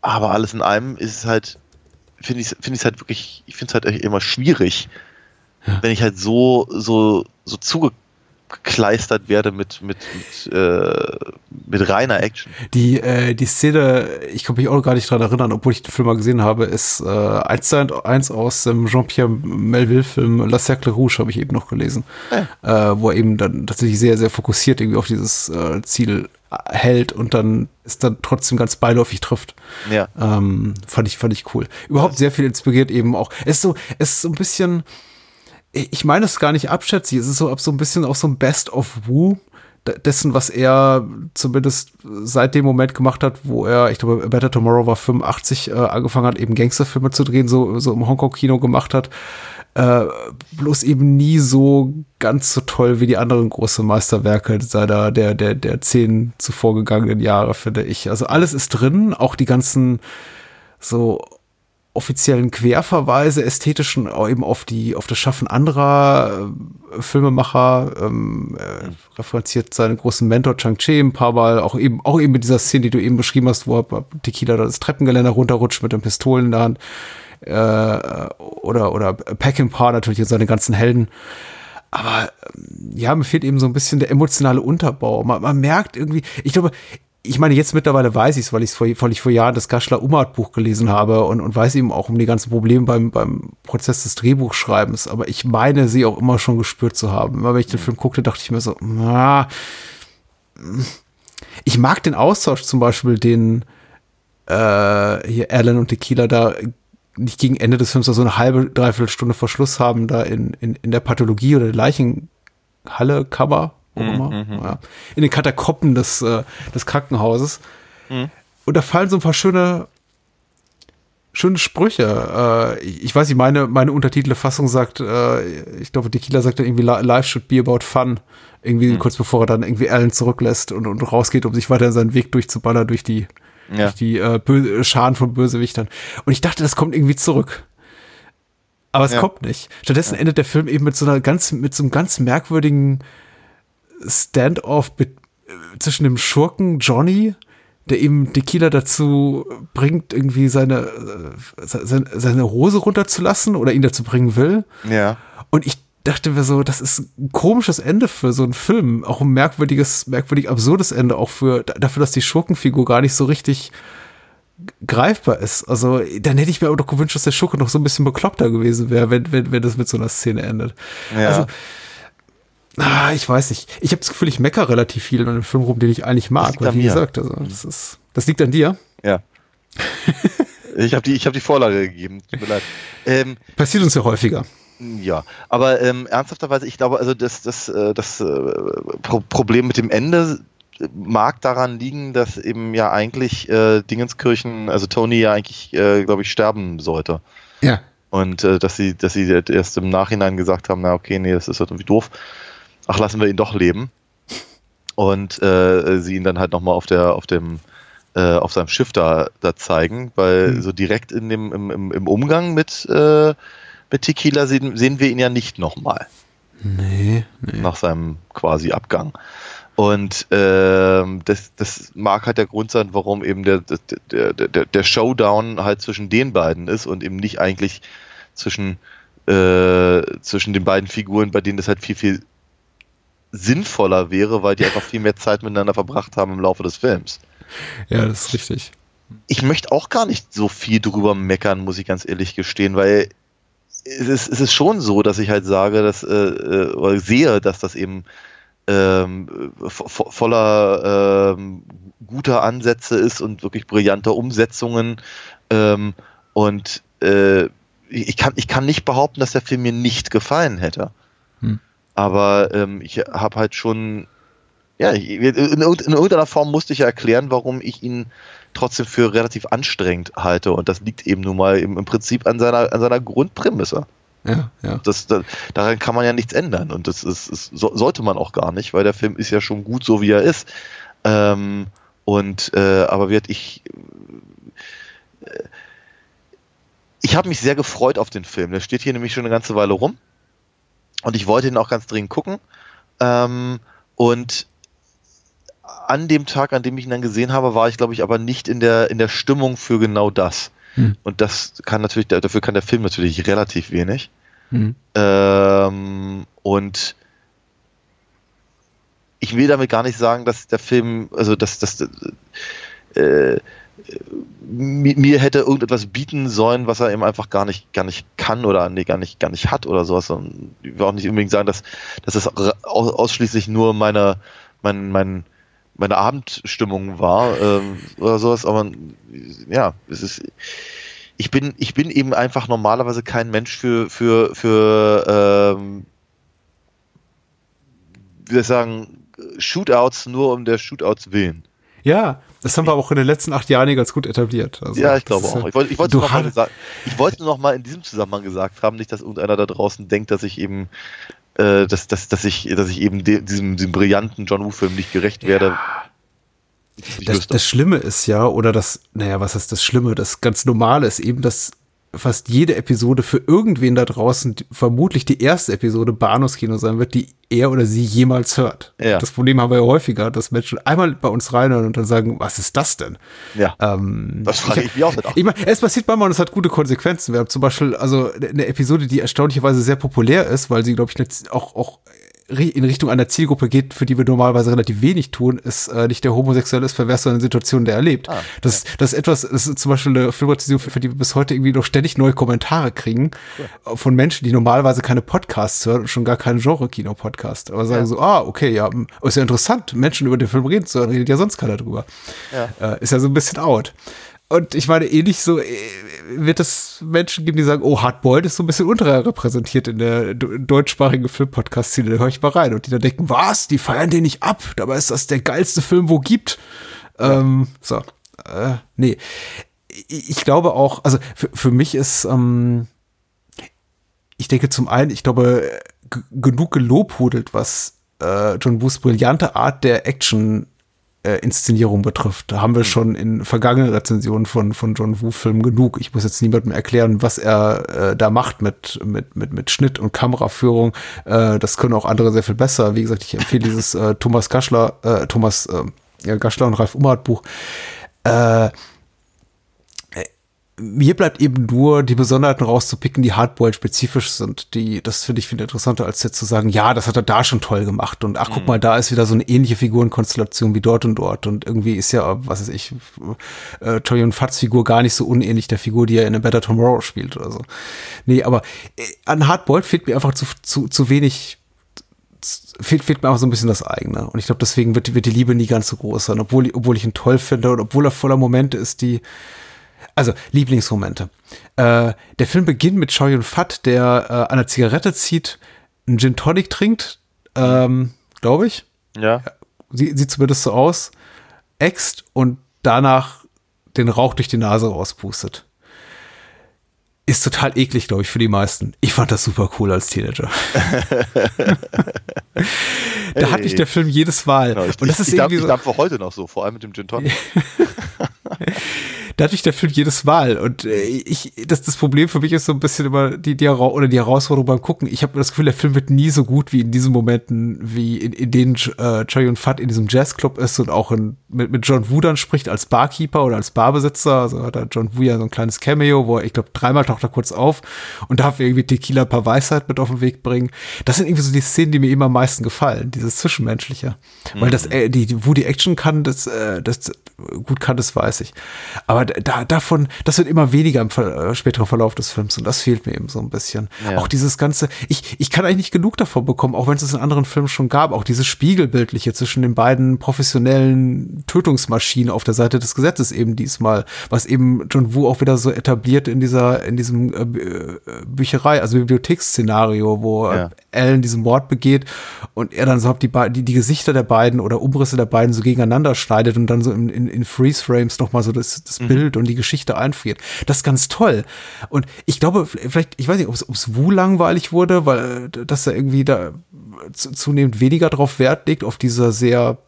Aber alles in allem ist es halt, finde ich finde ich es halt wirklich, ich finde es halt immer schwierig, wenn ich halt so, so, so zugekleistert werde mit, mit, mit, äh, mit reiner Action. Die, äh, die Szene, ich kann mich auch gar nicht dran erinnern, obwohl ich den Film mal gesehen habe, ist äh, eins, eins aus dem Jean-Pierre Melville-Film La Cercle Rouge, habe ich eben noch gelesen. Äh, wo er eben dann tatsächlich sehr, sehr fokussiert irgendwie auf dieses äh, Ziel hält und dann ist dann trotzdem ganz beiläufig trifft. Ja. Ähm, fand ich, fand ich cool. Überhaupt sehr viel inspiriert eben auch. Es ist so, es ist so ein bisschen, ich meine es gar nicht abschätzig, es ist so, so ein bisschen auch so ein Best of Woo de- dessen, was er zumindest seit dem Moment gemacht hat, wo er, ich glaube, Better Tomorrow war 85, äh, angefangen hat, eben Gangsterfilme zu drehen, so, so im Hongkong-Kino gemacht hat. Äh, bloß eben nie so ganz so toll wie die anderen großen Meisterwerke seiner, der, der, der zehn zuvor gegangenen Jahre, finde ich. Also alles ist drin, auch die ganzen so offiziellen Querverweise, ästhetischen, eben auf die, auf das Schaffen anderer äh, Filmemacher, ähm, äh, referenziert seinen großen Mentor Chang Che ein paar Mal, auch eben, auch eben mit dieser Szene, die du eben beschrieben hast, wo Tequila das Treppengeländer runterrutscht mit den Pistolen in der Hand, äh, oder, oder Peckinpah natürlich und seine ganzen Helden. Aber ähm, ja, mir fehlt eben so ein bisschen der emotionale Unterbau. Man, man merkt irgendwie, ich glaube, ich meine, jetzt mittlerweile weiß ich es, weil vor, weil ich vor Jahren das Gaschler Umart Buch gelesen habe und, und weiß eben auch um die ganzen Probleme beim, beim Prozess des Drehbuchschreibens. Aber ich meine, sie auch immer schon gespürt zu haben. Immer wenn ich den Film guckte, dachte ich mir so, na, ich mag den Austausch zum Beispiel, den äh, hier Alan und Tequila da nicht gegen Ende des Films, also eine halbe, dreiviertel Stunde vor Schluss haben, da in, in, in der Pathologie oder der Leichenhalle, Kammer, wo immer, ja, in den Katakomben des, äh, des Krankenhauses. Und da fallen so ein paar schöne, schöne Sprüche. Äh, ich weiß nicht, meine, meine Untertitelfassung sagt, äh, ich glaube, Tequila sagt dann irgendwie, Life should be about fun. Irgendwie kurz bevor er dann irgendwie Alan zurücklässt und, und rausgeht, um sich weiter seinen Weg durchzuballern durch die, Ja. durch die äh, Scharen von Bösewichtern. Und ich dachte, das kommt irgendwie zurück. Aber es Ja. kommt nicht. Stattdessen endet der Film eben mit so einer ganz, mit so einem ganz merkwürdigen Standoff äh, zwischen dem Schurken Johnny, der eben Tequila dazu bringt, irgendwie seine, äh, seine, seine Hose runterzulassen oder ihn dazu bringen will. Ja. Und ich dachte mir so, das ist ein komisches Ende für so einen Film. Auch ein merkwürdiges, merkwürdig absurdes Ende, auch für, dafür, dass die Schurkenfigur gar nicht so richtig greifbar ist. Also, dann hätte ich mir aber doch gewünscht, dass der Schurke noch so ein bisschen bekloppter gewesen wäre, wenn, wenn, wenn das mit so einer Szene endet. Ja. Also, ah, ich weiß nicht. Ich habe das Gefühl, ich meckere relativ viel in einem Film rum, den ich eigentlich mag. liegt Weil, an wie mir. gesagt, also, das ist, das liegt an dir. Ja. (laughs) ich habe die, ich hab die Vorlage gegeben. Tut mir leid. Ähm, Passiert uns ja häufiger. ja, aber ähm, ernsthafterweise, ich glaube, also das, das, äh, das äh, Pro Problem mit dem Ende mag daran liegen, dass eben ja eigentlich äh, Dingenskirchen, also Tony ja eigentlich, äh, glaube ich, sterben sollte. Ja. Und äh, dass sie, dass sie erst im Nachhinein gesagt haben, na okay, nee, das ist halt irgendwie doof. Ach, lassen wir ihn doch leben. Und äh, sie ihn dann halt nochmal auf der, auf dem, äh, auf seinem Schiff da, da zeigen, weil Hm. so direkt in dem, im, im, im Umgang mit, äh, mit Tequila sehen, sehen wir ihn ja nicht nochmal Nee, nee. nach seinem quasi Abgang. Und ähm, das, das mag halt der Grund sein, warum eben der, der, der, der, der Showdown halt zwischen den beiden ist und eben nicht eigentlich zwischen, äh, zwischen den beiden Figuren, bei denen das halt viel, viel sinnvoller wäre, weil die einfach viel mehr Zeit miteinander verbracht haben im Laufe des Films. Ja, das ist richtig. ich möchte auch gar nicht so viel drüber meckern, muss ich ganz ehrlich gestehen, weil es ist, es ist schon so, dass ich halt sage, dass, äh, äh oder sehe, dass das eben ähm, vo voller ähm, guter Ansätze ist und wirklich brillanter Umsetzungen. Ähm, und äh, ich, kann, ich kann nicht behaupten, dass der Film mir nicht gefallen hätte. Aber ähm, ich habe halt schon, ja, in, in, irgendeiner Form musste ich ja erklären, warum ich ihn trotzdem für relativ anstrengend halte. Und das liegt eben nun mal im, im Prinzip an seiner, an seiner Grundprämisse. Ja, ja. Das, da, daran kann man ja nichts ändern. Und das, ist, ist, so, sollte man auch gar nicht, weil der Film ist ja schon gut so, wie er ist. Ähm, und äh, aber wird ich äh, ich habe mich sehr gefreut auf den Film. Der steht hier nämlich schon eine ganze Weile rum. Und ich wollte ihn auch ganz dringend gucken. Ähm, und an dem Tag, an dem ich ihn dann gesehen habe, war ich, glaube ich, aber nicht in der, in der Stimmung für genau das. Hm. Und das kann natürlich, dafür kann der Film natürlich relativ wenig. Hm. Ähm, und ich will damit gar nicht sagen, dass der Film, also dass, dass äh, mir hätte irgendetwas bieten sollen, was er eben einfach gar nicht, gar nicht kann oder nee, gar nicht, gar nicht hat oder sowas. Und ich will auch nicht unbedingt sagen, dass, dass es ausschließlich nur meine, mein, mein, meine Abendstimmung war ähm, oder sowas, aber ja, es ist ich bin ich bin eben einfach normalerweise kein Mensch für für für ähm, wie soll ich sagen Shootouts nur um der Shootouts willen. Ja, das haben wir auch in den letzten acht Jahren ganz gut etabliert. Also, ja, ich glaube auch. Ich wollte, ich wollte noch mal gesagt, ich wollte noch mal in diesem Zusammenhang gesagt haben, nicht, dass irgendeiner da draußen denkt, dass ich eben äh, dass, dass, dass, ich, dass ich eben diesem, diesem brillanten John Woo-Film nicht gerecht werde. Ja. Das, das, Schlimme ist ja, oder das, naja, was ist das Schlimme? Das ganz Normale ist eben, dass fast jede Episode für irgendwen da draußen vermutlich die erste Episode Bahnhofskino sein wird, die er oder sie jemals hört. Ja. Das Problem haben wir ja häufiger, dass Menschen einmal bei uns reinhören und dann sagen, was ist das denn? Ja. Ähm, das frage ich, ich mich auch nicht. Ich meine, es passiert manchmal und es hat gute Konsequenzen. Wir haben zum Beispiel also eine Episode, die erstaunlicherweise sehr populär ist, weil sie, glaube ich, auch, auch in Richtung einer Zielgruppe geht, für die wir normalerweise relativ wenig tun, ist äh, nicht der homosexuelle ist pervers, sondern Situation, der erlebt. Ah, das, ja. das ist etwas, das ist zum Beispiel eine Filmatisierung, für die wir bis heute irgendwie noch ständig neue Kommentare kriegen ja. von Menschen, die normalerweise keine Podcasts hören und schon gar keinen Genre-Kino-Podcast. Aber sagen ja. so, ah, okay, ja, ist ja interessant, Menschen über den Film reden zu hören, redet ja sonst keiner drüber. Äh, ist ja so ein bisschen out. Und ich meine, ähnlich so äh, wird es Menschen geben, die sagen, oh, Hardboiled ist so ein bisschen unterrepräsentiert in der deutschsprachigen Filmpodcast-Szene, da höre ich mal rein. Und die dann denken, was, die feiern den nicht ab, dabei ist das der geilste Film, wo gibt. Ja. Ähm, so, äh, nee. Ich glaube auch, also für, für mich ist, ähm, ich denke zum einen, ich glaube, genug gelobhudelt, was äh, John Woos brillante Art der Action äh, Inszenierung betrifft. Da haben wir mhm. schon in vergangenen Rezensionen von, von John Woo-Filmen genug. Ich muss jetzt niemandem erklären, was er äh, da macht mit, mit, mit, mit Schnitt und Kameraführung. Äh, das können auch andere sehr viel besser. Wie gesagt, ich empfehle dieses äh, Thomas Gaschler, äh, Thomas äh, Gaschler und Ralf Ummert Buch. Äh, mir bleibt eben nur die Besonderheiten rauszupicken, die Hardboiled spezifisch sind. Die, das finde ich viel interessanter, als jetzt zu sagen, ja, das hat er da schon toll gemacht und ach, guck mhm. mal, da ist wieder so eine ähnliche Figurenkonstellation wie dort und dort und irgendwie ist ja, was weiß ich, äh, Torion Fatz Figur gar nicht so unähnlich der Figur, die er in A Better Tomorrow spielt oder so. Nee, aber äh, an Hardboiled fehlt mir einfach zu, zu, zu wenig fehlt, fehlt mir auch so ein bisschen das eigene. Und ich glaube, deswegen wird, wird die Liebe nie ganz so groß sein, obwohl, obwohl ich ihn toll finde und obwohl er voller Momente ist, die, also, Lieblingsmomente. Äh, der Film beginnt mit Choi Yun Fat, der äh, an einer Zigarette zieht, einen Gin Tonic trinkt, ähm, glaube ich. Ja. Sie, sieht zumindest so aus. Äxt und danach den Rauch durch die Nase rauspustet. Ist total eklig, glaube ich, für die meisten. Ich fand das super cool als Teenager. (laughs) da hey. hat mich der Film jedes Mal. Genau, ich, und das ich, ist ich irgendwie darf, so. Ich darf heute noch so, vor allem mit dem Gin Tonic. (laughs) da hatte ich der Film jedes Mal. Und äh, ich, das, das Problem für mich ist so ein bisschen immer die, die, oder die Herausforderung beim Gucken. Ich habe das Gefühl, der Film wird nie so gut wie in diesen Momenten, wie in, in denen äh, Choi und Fat in diesem Jazzclub ist und auch in, mit, mit John Woo dann spricht als Barkeeper oder als Barbesitzer. Also hat da John Woo ja so ein kleines Cameo, wo er, ich glaube, dreimal taucht er kurz auf und darf irgendwie Tequila ein paar Weisheit mit auf den Weg bringen. Das sind irgendwie so die Szenen, die mir immer am meisten gefallen, dieses Zwischenmenschliche. Mhm. Weil das, äh, die, die, wo die Action kann, das, äh, das gut kann, das weiß ich. Aber da, davon, das wird immer weniger im äh, späteren Verlauf des Films und das fehlt mir eben so ein bisschen. Ja. Auch dieses ganze, ich, ich kann eigentlich nicht genug davon bekommen, auch wenn es es in anderen Filmen schon gab, auch dieses Spiegelbildliche zwischen den beiden professionellen Tötungsmaschinen auf der Seite des Gesetzes eben diesmal, was eben John Woo auch wieder so etabliert in dieser, in diesem äh, äh Bücherei, also Bibliotheksszenario, wo ja. Alan diesen Mord begeht und er dann so die, die, die Gesichter der beiden oder Umrisse der beiden so gegeneinander schneidet und dann so in, in, in Freeze-Frames nochmal so das, das mhm. Bild und die Geschichte einfriert. Das ist ganz toll. Und ich glaube, vielleicht, ich weiß nicht, ob es Wu langweilig wurde, weil äh, dass er irgendwie da zunehmend weniger drauf Wert legt, auf dieser sehr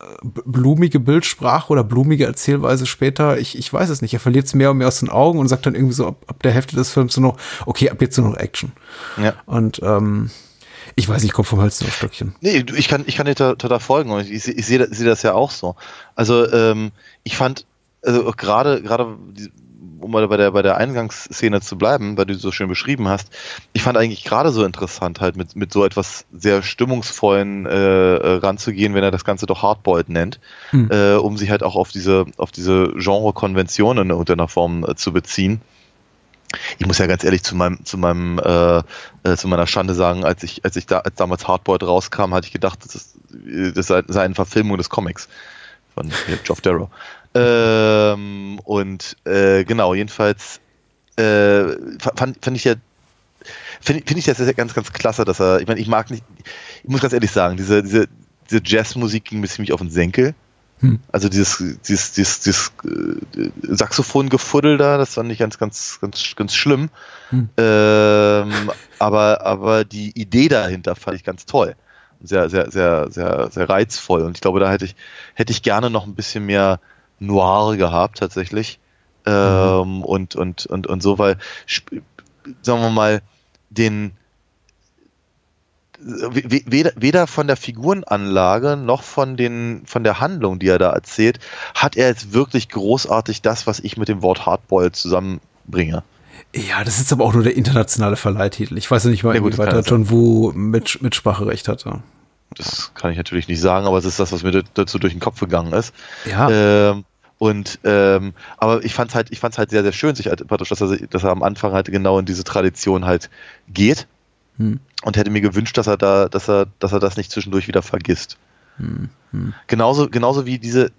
äh, blumige Bildsprache oder blumige Erzählweise später. Ich, ich weiß es nicht. Er verliert es mehr und mehr aus den Augen und sagt dann irgendwie so ab, ab der Hälfte des Films so noch, okay, ab jetzt nur noch Action. Ja. Und ähm, ich weiß, ich komme vom Hals auf Stöckchen. Nee, ich kann, ich kann dir total folgen und ich, ich sehe seh das ja auch so. Also, ähm, ich fand, also gerade, gerade, um mal bei der, bei der Eingangsszene zu bleiben, weil du so schön beschrieben hast, ich fand eigentlich gerade so interessant, halt mit, mit so etwas sehr stimmungsvollen äh, äh ranzugehen, wenn er das Ganze doch Hardboiled nennt, hm. äh, um sich halt auch auf diese, auf diese Genre-Konventionen in irgendeiner Form äh, zu beziehen ich muss ja ganz ehrlich zu meinem, zu meinem, äh, äh, zu meiner Schande sagen, als ich, als ich da, als damals Hardboiled rauskam, hatte ich gedacht, das ist, das sei eine Verfilmung des Comics von Geoff Darrow. Ähm, und äh, genau, jedenfalls äh, fand, fand ich ja finde find ich das ja ganz, ganz klasse, dass er, ich meine, ich mag nicht, ich muss ganz ehrlich sagen, diese, diese, diese Jazzmusik ging mir ziemlich auf den Senkel. Hm. Also dieses, dieses, dieses, dieses äh, Saxophon-Gefuddel da, das fand ich ganz, ganz, ganz, ganz schlimm. Hm. Ähm, aber, aber die Idee dahinter fand ich ganz toll. Sehr, sehr, sehr, sehr, sehr reizvoll. Und ich glaube, da hätte ich, hätte ich gerne noch ein bisschen mehr Noir gehabt, tatsächlich. Ähm, mhm. und, und, und, und so, weil, sagen wir mal, den, weder, weder von der Figurenanlage noch von, den, von der Handlung, die er da erzählt, hat er jetzt wirklich großartig das, was ich mit dem Wort Hardboiled zusammenbringe. Ja, das ist aber auch nur der internationale Verleihtitel. Ich weiß ja nicht mal, ja, wie weiter John Wu mit, Mitspracherecht hatte. Das kann ich natürlich nicht sagen, aber es ist das, was mir dazu durch den Kopf gegangen ist. Ja. Ähm, und ähm, aber ich fand's halt, ich fand's halt sehr, sehr schön, sich halt, dass er, dass er am Anfang halt genau in diese Tradition halt geht hm. Und hätte mir gewünscht, dass er da, dass er, dass er das nicht zwischendurch wieder vergisst. Hm. Hm. Genauso, genauso wie diese,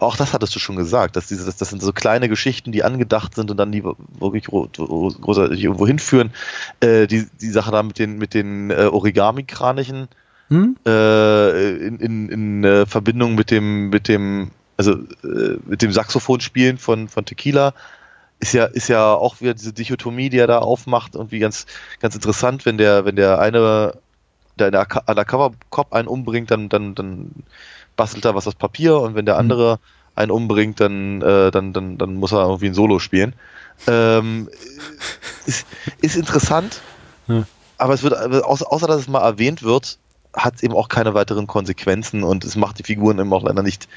auch das hattest du schon gesagt, dass diese, das, das sind so kleine Geschichten, die angedacht sind und dann die wirklich großartig irgendwo hinführen. Äh, die, die Sache da mit den, mit den äh, Origami-Kranichen hm? äh, in, in, in äh, Verbindung mit dem, mit dem, also äh, mit dem Saxophonspielen von, von Tequila ist ja, ist ja auch wieder diese Dichotomie, die er da aufmacht, irgendwie ganz, ganz interessant, wenn der, wenn der eine, der in der Undercover-Cop einen umbringt, dann, dann, dann bastelt er was aus Papier und wenn der mhm. andere einen umbringt, dann, äh, dann, dann, dann muss er irgendwie ein Solo spielen. Ähm, ist, ist interessant, ja. aber es wird, außer, außer dass es mal erwähnt wird, hat es eben auch keine weiteren Konsequenzen und es macht die Figuren eben auch leider nicht,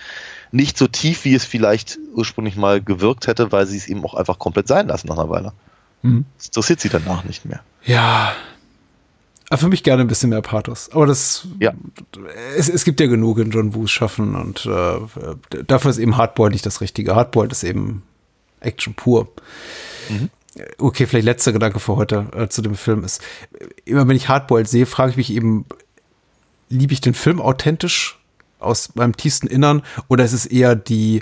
nicht so tief, wie es vielleicht ursprünglich mal gewirkt hätte, weil sie es eben auch einfach komplett sein lassen nach einer Weile. Mhm. Das interessiert sie danach nicht mehr. Ja. Aber für mich gerne ein bisschen mehr Pathos. Aber das, ja. es, es gibt ja genug in John Woos Schaffen und äh, dafür ist eben Hardboiled nicht das Richtige. Hardboiled ist eben Action pur. Mhm. Okay, vielleicht letzter Gedanke für heute äh, zu dem Film ist, immer wenn ich Hardboiled sehe, frage ich mich eben, liebe ich den Film authentisch aus meinem tiefsten Innern oder ist es eher die,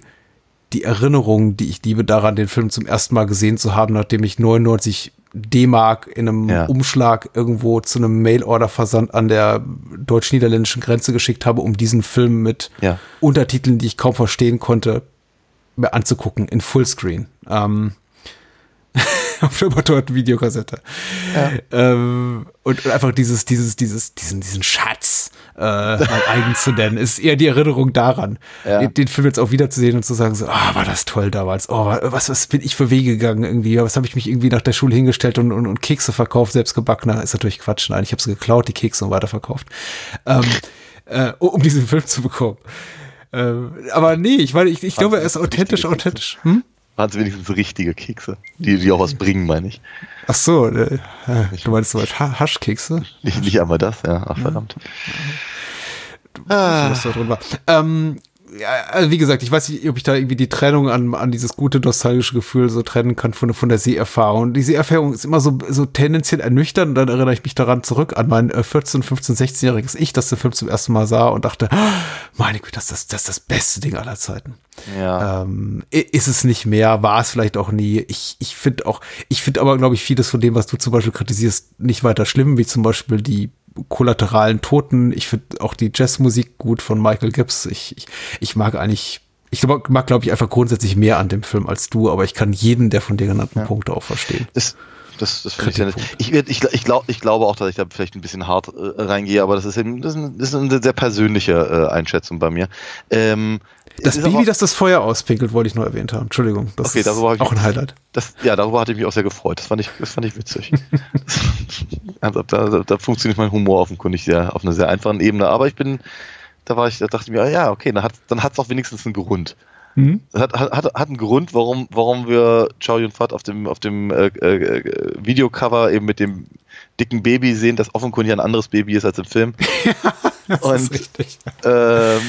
die Erinnerung, die ich liebe, daran, den Film zum ersten Mal gesehen zu haben, nachdem ich 99 D-Mark in einem ja. Umschlag irgendwo zu einem Mail-Order-Versand an der deutsch-niederländischen Grenze geschickt habe, um diesen Film mit ja. Untertiteln, die ich kaum verstehen konnte, mir anzugucken in Fullscreen. Ähm, (laughs) auf der überteuerten Videokassette. Ja. Ähm, und, und, einfach dieses, dieses, dieses, diesen, diesen Schatz äh, mal eigen zu nennen. Ist eher die Erinnerung daran, Ja. den, den Film jetzt auch wiederzusehen und zu sagen, so, ah, war das toll damals. Oh, was, was bin ich für Wege gegangen irgendwie? Was habe ich mich irgendwie nach der Schule hingestellt und, und, und Kekse verkauft, selbst gebackener? Ist natürlich Quatsch. Nein, ich habe sie geklaut, die Kekse und weiterverkauft. Ähm, äh, um diesen Film zu bekommen. Ähm, aber nee, ich meine, ich, ich glaube, er ist authentisch, authentisch. Hm? Waren es wenigstens richtige Kekse, die, die auch was bringen, meine ich. Ach so, äh, du meinst so ha Haschkekse? Nicht, nicht einmal das, ja. Ach, verdammt. drin war. Ähm, ja, also wie gesagt, ich weiß nicht, ob ich da irgendwie die Trennung an, an dieses gute nostalgische Gefühl so trennen kann von, von der Seherfahrung. Die Seherfahrung ist immer so, so tendenziell ernüchternd und dann erinnere ich mich daran zurück an mein äh, 14, 15, 16-jähriges Ich, das den Film zum ersten Mal sah und dachte, "Ah, (gasps) meine Güte, das, das, das ist das beste Ding aller Zeiten. Ja. Ähm, ist es nicht mehr, war es vielleicht auch nie. Ich, ich finde auch, ich finde aber, glaube ich, vieles von dem, was du zum Beispiel kritisierst, nicht weiter schlimm, wie zum Beispiel die kollateralen Toten. Ich finde auch die Jazzmusik gut von Michael Gibbs. Ich, ich, ich mag eigentlich, ich glaub, mag, glaube ich, einfach grundsätzlich mehr an dem Film als du, aber ich kann jeden der von dir genannten Punkte auch verstehen. Das, das, das finde ich sehr nett. Ich, ich, ich, glaub, ich glaube auch, dass ich da vielleicht ein bisschen hart äh, reingehe, aber das ist eben das ist, ein, das ist eine sehr persönliche äh, Einschätzung bei mir. Ähm, Das Baby, das das Feuer auspinkelt, wollte ich nur erwähnt haben. Entschuldigung. Das Okay, ist darüber auch ein Highlight. Das, ja, darüber hatte ich mich auch sehr gefreut. Das fand ich, das fand ich witzig. (laughs) also, da, da, da funktioniert mein Humor offenkundig sehr, auf einer sehr einfachen Ebene. Aber ich bin, da war ich, da dachte ich mir, ah ja, okay, dann hat dann hat's auch wenigstens einen Grund. Mhm. Hat, hat, hat, einen Grund, warum, warum wir Chow Yun Fat auf dem, auf dem äh, äh, Videocover eben mit dem dicken Baby sehen, das offenkundig ein anderes Baby ist als im Film. (laughs) Das Und- ist richtig. Ähm,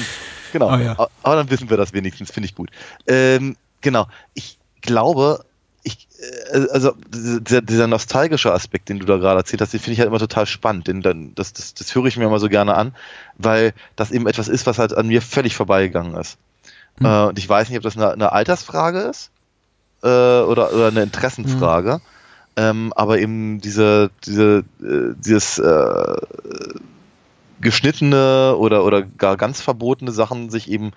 genau. Ah, ja. Aber dann wissen wir das wenigstens, finde ich gut. Ähm, genau. Ich glaube, ich, äh, also dieser, dieser nostalgische Aspekt, den du da gerade erzählt hast, den finde ich halt immer total spannend. Denn dann, das, das, das höre ich mir immer so gerne an, weil das eben etwas ist, was halt an mir völlig vorbeigegangen ist. Hm. Äh, und ich weiß nicht, ob das eine, eine Altersfrage ist äh, oder, oder eine Interessenfrage. Ähm, aber eben diese, diese, äh, dieses äh, geschnittene oder, oder gar ganz verbotene Sachen sich eben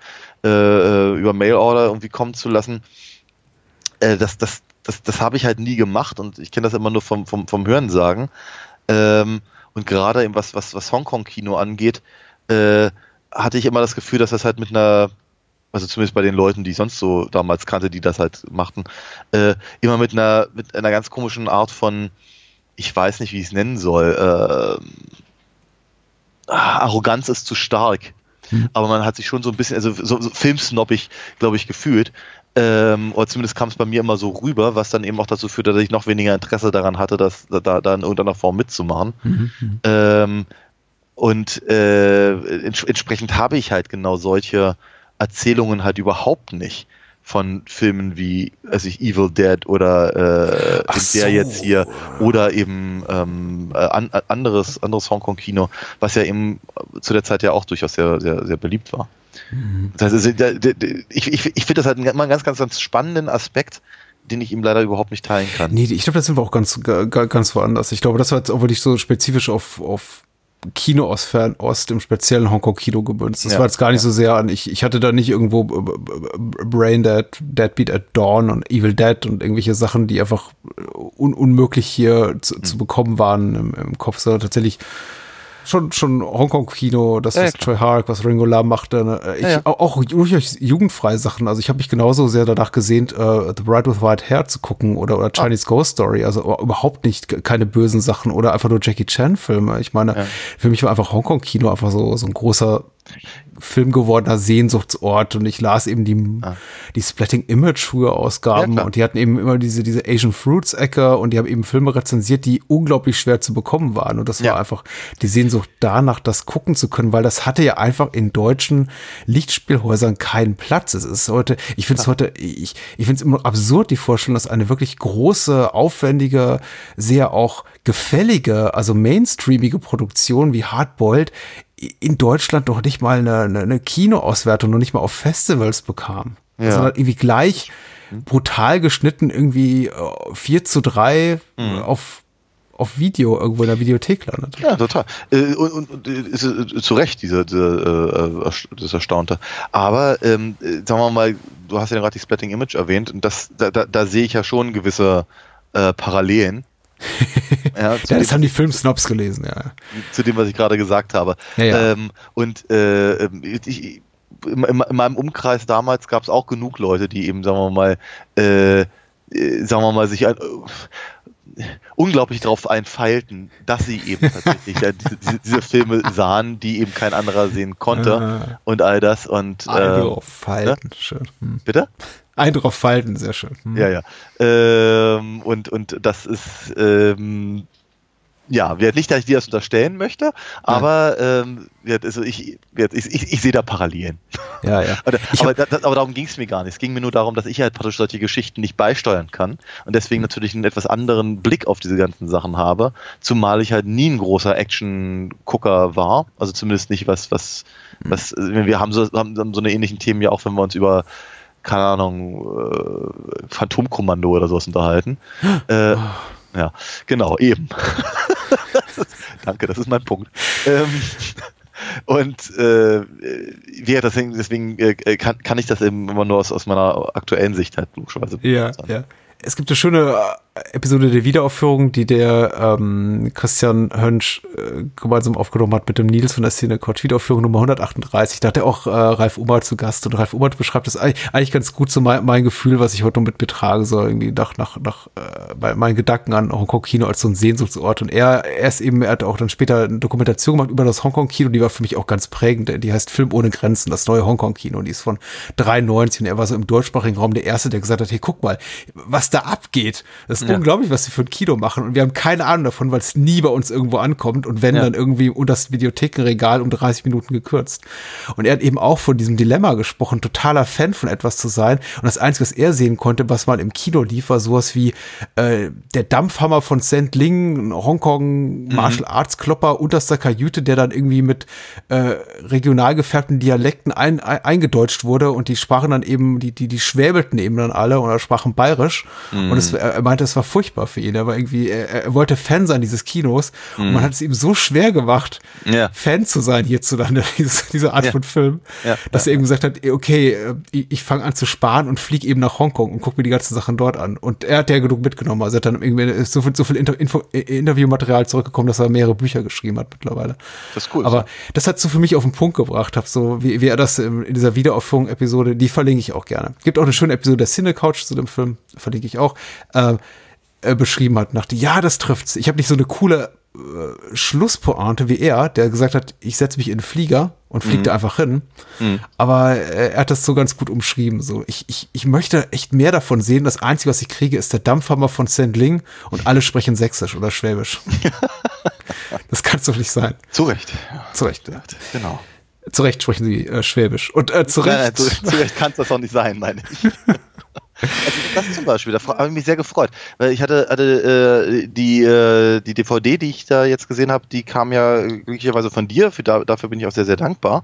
äh, über Mailorder irgendwie kommen zu lassen, äh, das, das, das, das habe ich halt nie gemacht und ich kenne das immer nur vom, vom, vom Hörensagen. Ähm, und gerade eben was, was, was Hongkong-Kino angeht, äh, hatte ich immer das Gefühl, dass das halt mit einer, also zumindest bei den Leuten, die ich sonst so damals kannte, die das halt machten, äh, immer mit einer, mit einer ganz komischen Art von, ich weiß nicht, wie ich es nennen soll, äh, Arroganz ist zu stark. Aber man hat sich schon so ein bisschen, also so, so filmsnobbig, glaube ich, gefühlt. Ähm, oder zumindest kam es bei mir immer so rüber, was dann eben auch dazu führte, dass ich noch weniger Interesse daran hatte, das da, da in irgendeiner Form mitzumachen. Ähm, und äh, ents entsprechend habe ich halt genau solche Erzählungen halt überhaupt nicht von Filmen wie, also ich Evil Dead oder äh, der so. jetzt hier oder eben ähm, äh, an, äh, anderes anderes Hongkong-Kino, was ja eben zu der Zeit ja auch durchaus sehr sehr, sehr beliebt war. Das heißt, also, der, der, der, ich ich, ich finde das halt immer einen ganz ganz ganz spannenden Aspekt, den ich ihm leider überhaupt nicht teilen kann. Nee, ich glaube, da sind wir auch ganz, ga- ga- ganz woanders. Ich glaube, das war jetzt auch wirklich so spezifisch auf, auf Kino aus Fernost, im speziellen Hongkong-Kino gebündelt. Das Ja, war jetzt gar nicht so sehr an, ich, ich hatte da nicht irgendwo B- B- Brain Dead, Deadbeat at Dawn und Evil Dead und irgendwelche Sachen, die einfach un unmöglich hier zu, zu bekommen waren im, im Kopf, sondern tatsächlich schon, schon Hongkong-Kino, das, was ja, Troy Hark, was Ringo Lam machte. ne? Ich, Ja. Auch, auch jugendfreie Sachen. Also ich habe mich genauso sehr danach gesehnt, äh, The Bride with White Hair zu gucken oder, oder Chinese Ghost Story. Also überhaupt nicht keine bösen Sachen oder einfach nur Jackie Chan-Filme. Ich meine, für mich war einfach Hongkong-Kino einfach so, so ein großer Film gewordener Sehnsuchtsort und ich las eben die, Ah. die Splatting Image früher Ausgaben Ja, und die hatten eben immer diese, diese Asian Fruits Ecke und die haben eben Filme rezensiert, die unglaublich schwer zu bekommen waren und das Ja. war einfach die Sehnsucht danach, das gucken zu können, weil das hatte ja einfach in deutschen Lichtspielhäusern keinen Platz. Es ist heute, ich finde es heute, ich, ich finde es immer absurd, die Vorstellung, dass eine wirklich große, aufwendige, sehr auch gefällige, also mainstreamige Produktion wie Hardboiled in Deutschland doch nicht mal eine, eine, eine Kinoauswertung, noch nicht mal auf Festivals bekam. Ja. Sondern irgendwie gleich brutal geschnitten, irgendwie äh, 4 zu 3 Mhm. auf, auf Video irgendwo in der Videothek landet. Ja, total. Äh, Und, und, äh, ist, äh, zu Recht, dieser, dieser, äh, das Erstaunte. Aber ähm, äh, sagen wir mal, du hast ja gerade die Splatting Image erwähnt und das, da, da, da sehe ich ja schon gewisse äh, Parallelen. Ja, Ja, das haben die Filmsnobs gelesen, ja. zu dem, was ich gerade gesagt habe. Ja, ja. Ähm, und äh, ich, in, in, in meinem Umkreis damals gab es auch genug Leute, die eben, sagen wir mal, äh, äh, sagen wir mal, sich ein, unglaublich darauf einfeilten, dass sie eben tatsächlich ja, diese, diese, Filme sahen, die eben kein anderer sehen konnte Ah. und all das und Ein äh, drauf falten, schön. Hm. bitte? Ein drauf falten, sehr schön. Hm. Ja, ja. Ähm, und, und das ist, ähm, ja, wird nicht, dass ich dir das unterstellen möchte, aber ähm, also ich, ich, ich, ich sehe da Parallelen. ja, ja. (laughs) Aber, da- aber darum ging es mir gar nicht. Es ging mir nur darum, dass ich halt praktisch solche Geschichten nicht beisteuern kann und deswegen natürlich einen etwas anderen Blick auf diese ganzen Sachen habe, zumal ich halt nie ein großer Action-Gucker war, also zumindest nicht was, was, was, äh, wir haben so, haben so eine ähnlichen Themen ja auch, wenn wir uns über keine Ahnung, äh, Phantomkommando oder sowas unterhalten. Äh, ja, genau, eben. (laughs) (laughs) Danke, das ist mein Punkt. Ähm, und äh, ja, deswegen, deswegen äh, kann, kann ich das eben immer nur aus, aus meiner aktuellen Sicht halt logischerweise Ja, ja. Es gibt eine schöne Episode der Wiederaufführung, die der ähm, Christian Hönsch äh, gemeinsam aufgenommen hat mit dem Nils von der Szene Couch Wiederaufführung Nummer 138. Da hat er auch äh, Ralf Ummert zu Gast und Ralf Ummert beschreibt das eigentlich, ganz gut so mein, mein Gefühl, was ich heute noch mit betrage, so irgendwie nach, nach, nach äh, bei meinen Gedanken an Hongkong-Kino als so ein Sehnsuchtsort. Und er, er ist eben, er hat auch dann später eine Dokumentation gemacht über das Hongkong-Kino, die war für mich auch ganz prägend. Die heißt Film ohne Grenzen, das neue Hongkong-Kino. Die ist von 93 und er war so im deutschsprachigen Raum der Erste, der gesagt hat, hey, guck mal, was da abgeht. Das Ja. unglaublich, was sie für ein Kino machen. Und wir haben keine Ahnung davon, weil es nie bei uns irgendwo ankommt. Und wenn Ja. dann irgendwie unter das Videothekenregal um 30 Minuten gekürzt. Und er hat eben auch von diesem Dilemma gesprochen, totaler Fan von etwas zu sein. Und das Einzige, was er sehen konnte, was mal im Kino lief, war sowas wie äh, der Dampfhammer von St. Ling, Hongkong Martial Arts Klopper unterster Kajüte, der dann irgendwie mit äh, regional gefärbten Dialekten ein, ein, eingedeutscht wurde und die sprachen dann eben, die, die, die schwäbelten eben dann alle oder sprachen bayerisch. Und es, er er meinte, es war furchtbar für ihn. Er war irgendwie, er, er wollte Fan sein dieses Kinos und man hat es ihm so schwer gemacht, Ja. Fan zu sein hierzulande, (laughs) dieses, diese Art Ja. von Film, Ja. dass er eben gesagt hat, okay, äh, ich, ich fange an zu sparen und fliege eben nach Hongkong und gucke mir die ganzen Sachen dort an. Und er hat ja genug mitgenommen. Also er hat dann irgendwie ist so viel, so viel Inter Info äh, Interviewmaterial zurückgekommen, dass er mehrere Bücher geschrieben hat mittlerweile. Das ist cool. Aber das hat so für mich auf den Punkt gebracht, hab so, wie, wie er das in, dieser Wiederaufführung-Episode, die verlinke ich auch gerne. Gibt auch eine schöne Episode der Cine Couch zu dem Film, verlinke ich auch, äh, äh, beschrieben hat. Dachte, ja, das trifft's. Ich habe nicht so eine coole äh, Schlusspointe wie er, der gesagt hat, ich setze mich in den Flieger und fliege da einfach hin. Aber äh, er hat das so ganz gut umschrieben. So, ich, ich, ich möchte echt mehr davon sehen. Das Einzige, was ich kriege, ist der Dampfhammer von St. Ling und alle sprechen Sächsisch oder Schwäbisch. (laughs) das kann doch nicht sein. zu Recht. Zu Recht. Ja. Genau. Zu Recht sprechen sie äh, Schwäbisch. Und äh, zu Nein, nein, Recht. zu, zu Recht kann es das auch nicht sein, meine ich. (laughs) Also das zum Beispiel, da habe ich mich sehr gefreut, weil ich hatte, hatte äh, die, äh, die DVD, die ich da jetzt gesehen habe, die kam ja glücklicherweise von dir, für, da, dafür bin ich auch sehr, sehr dankbar.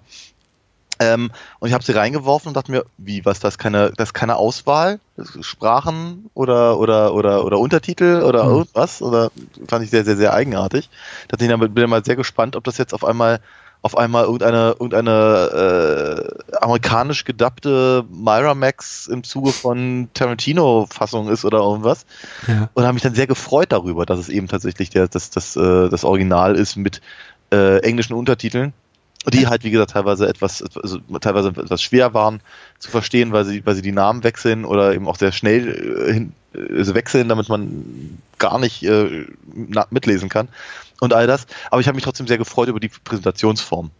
Ähm, und ich habe sie reingeworfen und dachte mir, wie, was, das ist keine, das ist keine Auswahl? Sprachen oder, oder, oder, oder Untertitel oder Mhm. irgendwas? Oder fand ich sehr, sehr, sehr eigenartig. Da bin ich mal sehr gespannt, ob das jetzt auf einmal auf einmal irgendeine, irgendeine äh, amerikanisch gedubbte Miramax im Zuge von Tarantino-Fassung ist oder irgendwas. Ja. Und habe mich dann sehr gefreut darüber, dass es eben tatsächlich der, das, das, äh, das Original ist mit äh, englischen Untertiteln, die halt, wie gesagt, teilweise etwas, also teilweise etwas schwer waren zu verstehen, weil sie, weil sie die Namen wechseln oder eben auch sehr schnell äh, hin, äh, wechseln, damit man gar nicht äh, mitlesen kann und all das. Aber ich habe mich trotzdem sehr gefreut über die Präsentationsform.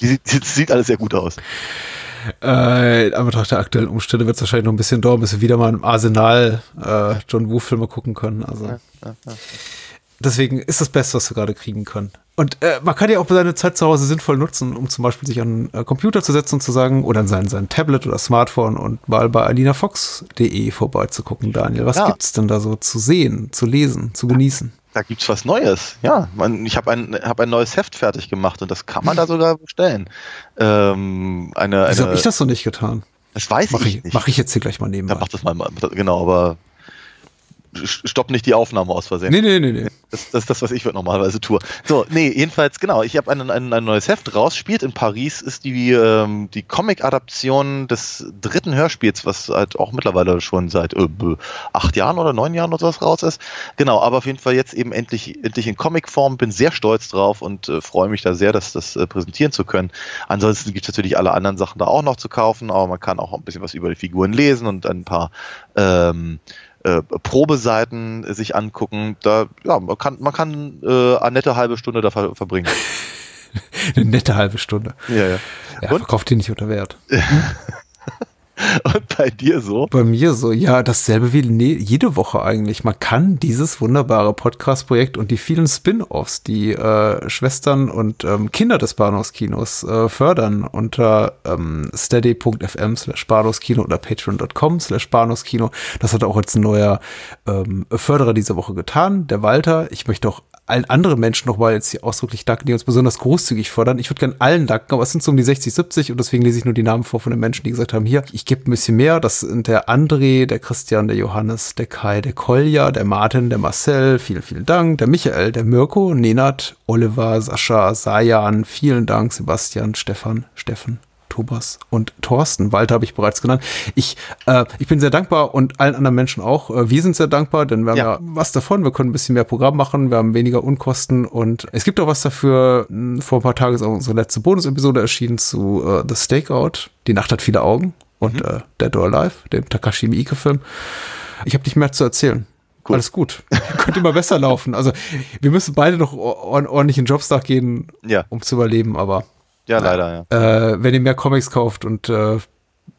Die, sieht- alles sehr gut aus. Äh, in Anbetracht der aktuellen Umstände wird es wahrscheinlich noch ein bisschen dauern, bis wir wieder mal im Arsenal äh, John Woo-Filme gucken können. Also deswegen ist das Beste, was wir gerade kriegen können. Und äh, man kann ja auch seine Zeit zu Hause sinnvoll nutzen, um zum Beispiel sich an einen äh, Computer zu setzen und zu sagen, oder an sein, sein Tablet oder Smartphone und mal bei alinafox.de vorbeizugucken, Daniel. Was gibt's denn da so zu sehen, zu lesen, zu genießen? Da gibt's was Neues. Ja, man, ich habe ein, hab ein neues Heft fertig gemacht und das kann man da sogar bestellen. Ähm, eine, Wieso habe ich das noch nicht getan? das weiß Mache ich ich, nicht. mach ich jetzt hier gleich mal nebenbei. mach das mal, genau, aber stopp nicht die Aufnahme aus Versehen. Nee, nee, nee, nee. Das, das ist das, was ich normalerweise tue. So, nee, jedenfalls, genau. Ich habe ein, ein, ein neues Heft raus. Spielt in Paris, ist die, ähm, die Comic-Adaption des dritten Hörspiels, was halt auch mittlerweile schon seit äh, acht Jahren oder neun Jahren oder sowas raus ist. Genau, aber auf jeden Fall jetzt eben endlich, endlich in Comic-Form. Bin sehr stolz drauf und äh, freue mich da sehr, das, das äh, präsentieren zu können. Ansonsten gibt es natürlich alle anderen Sachen da auch noch zu kaufen, aber man kann auch ein bisschen was über die Figuren lesen und ein paar ähm, äh, Probeseiten sich angucken. Da, ja, man kann, man kann äh, eine nette halbe Stunde da ver verbringen. (laughs) eine nette halbe Stunde. Ja, ja. Ja, verkauft die nicht unter Wert. (laughs) (laughs) Und bei dir so? Bei mir so, ja, dasselbe wie jede Woche eigentlich. Man kann dieses wunderbare Podcast-Projekt und die vielen Spin-offs, die äh, Schwestern und ähm, Kinder des Bahnhofskinos äh, fördern unter ähm, steady.fm slash Bahnhofskino oder patreon.com slash Bahnhofskino. Das hat auch jetzt ein neuer ähm, Förderer diese Woche getan, der Walter. Ich möchte auch allen anderen Menschen nochmal jetzt hier ausdrücklich danken, die uns besonders großzügig fördern. Ich würde gerne allen danken, aber es sind so um die 60, 70 und deswegen lese ich nur die Namen vor von den Menschen, die gesagt haben, hier, ich gebe ein bisschen mehr. Das sind der André, der Christian, der Johannes, der Kai, der Kolja, der Martin, der Marcel, vielen, vielen Dank, der Michael, der Mirko, Nenat, Oliver, Sascha, Sajan, vielen Dank, Sebastian, Stefan, Steffen, Thomas und Thorsten. Walter habe ich bereits genannt. Ich, äh, ich bin sehr dankbar und allen anderen Menschen auch. Äh, wir sind sehr dankbar, denn wir haben ja. ja. was davon. Wir können ein bisschen mehr Programm machen, wir haben weniger Unkosten und es gibt auch was dafür. Hm, vor ein paar Tagen ist auch unsere letzte Bonus-Episode erschienen zu äh, The Stakeout. Die Nacht hat viele Augen und mhm. äh, Dead or Alive, dem Takashi Miike-Film. Ich habe nicht mehr zu erzählen. Cool. Alles gut. (laughs) Könnte immer besser laufen. Also wir müssen beide noch ordentlich in Jobs nachgehen, ja. um zu überleben, aber ja, leider, ja. Äh, wenn ihr mehr Comics kauft und äh,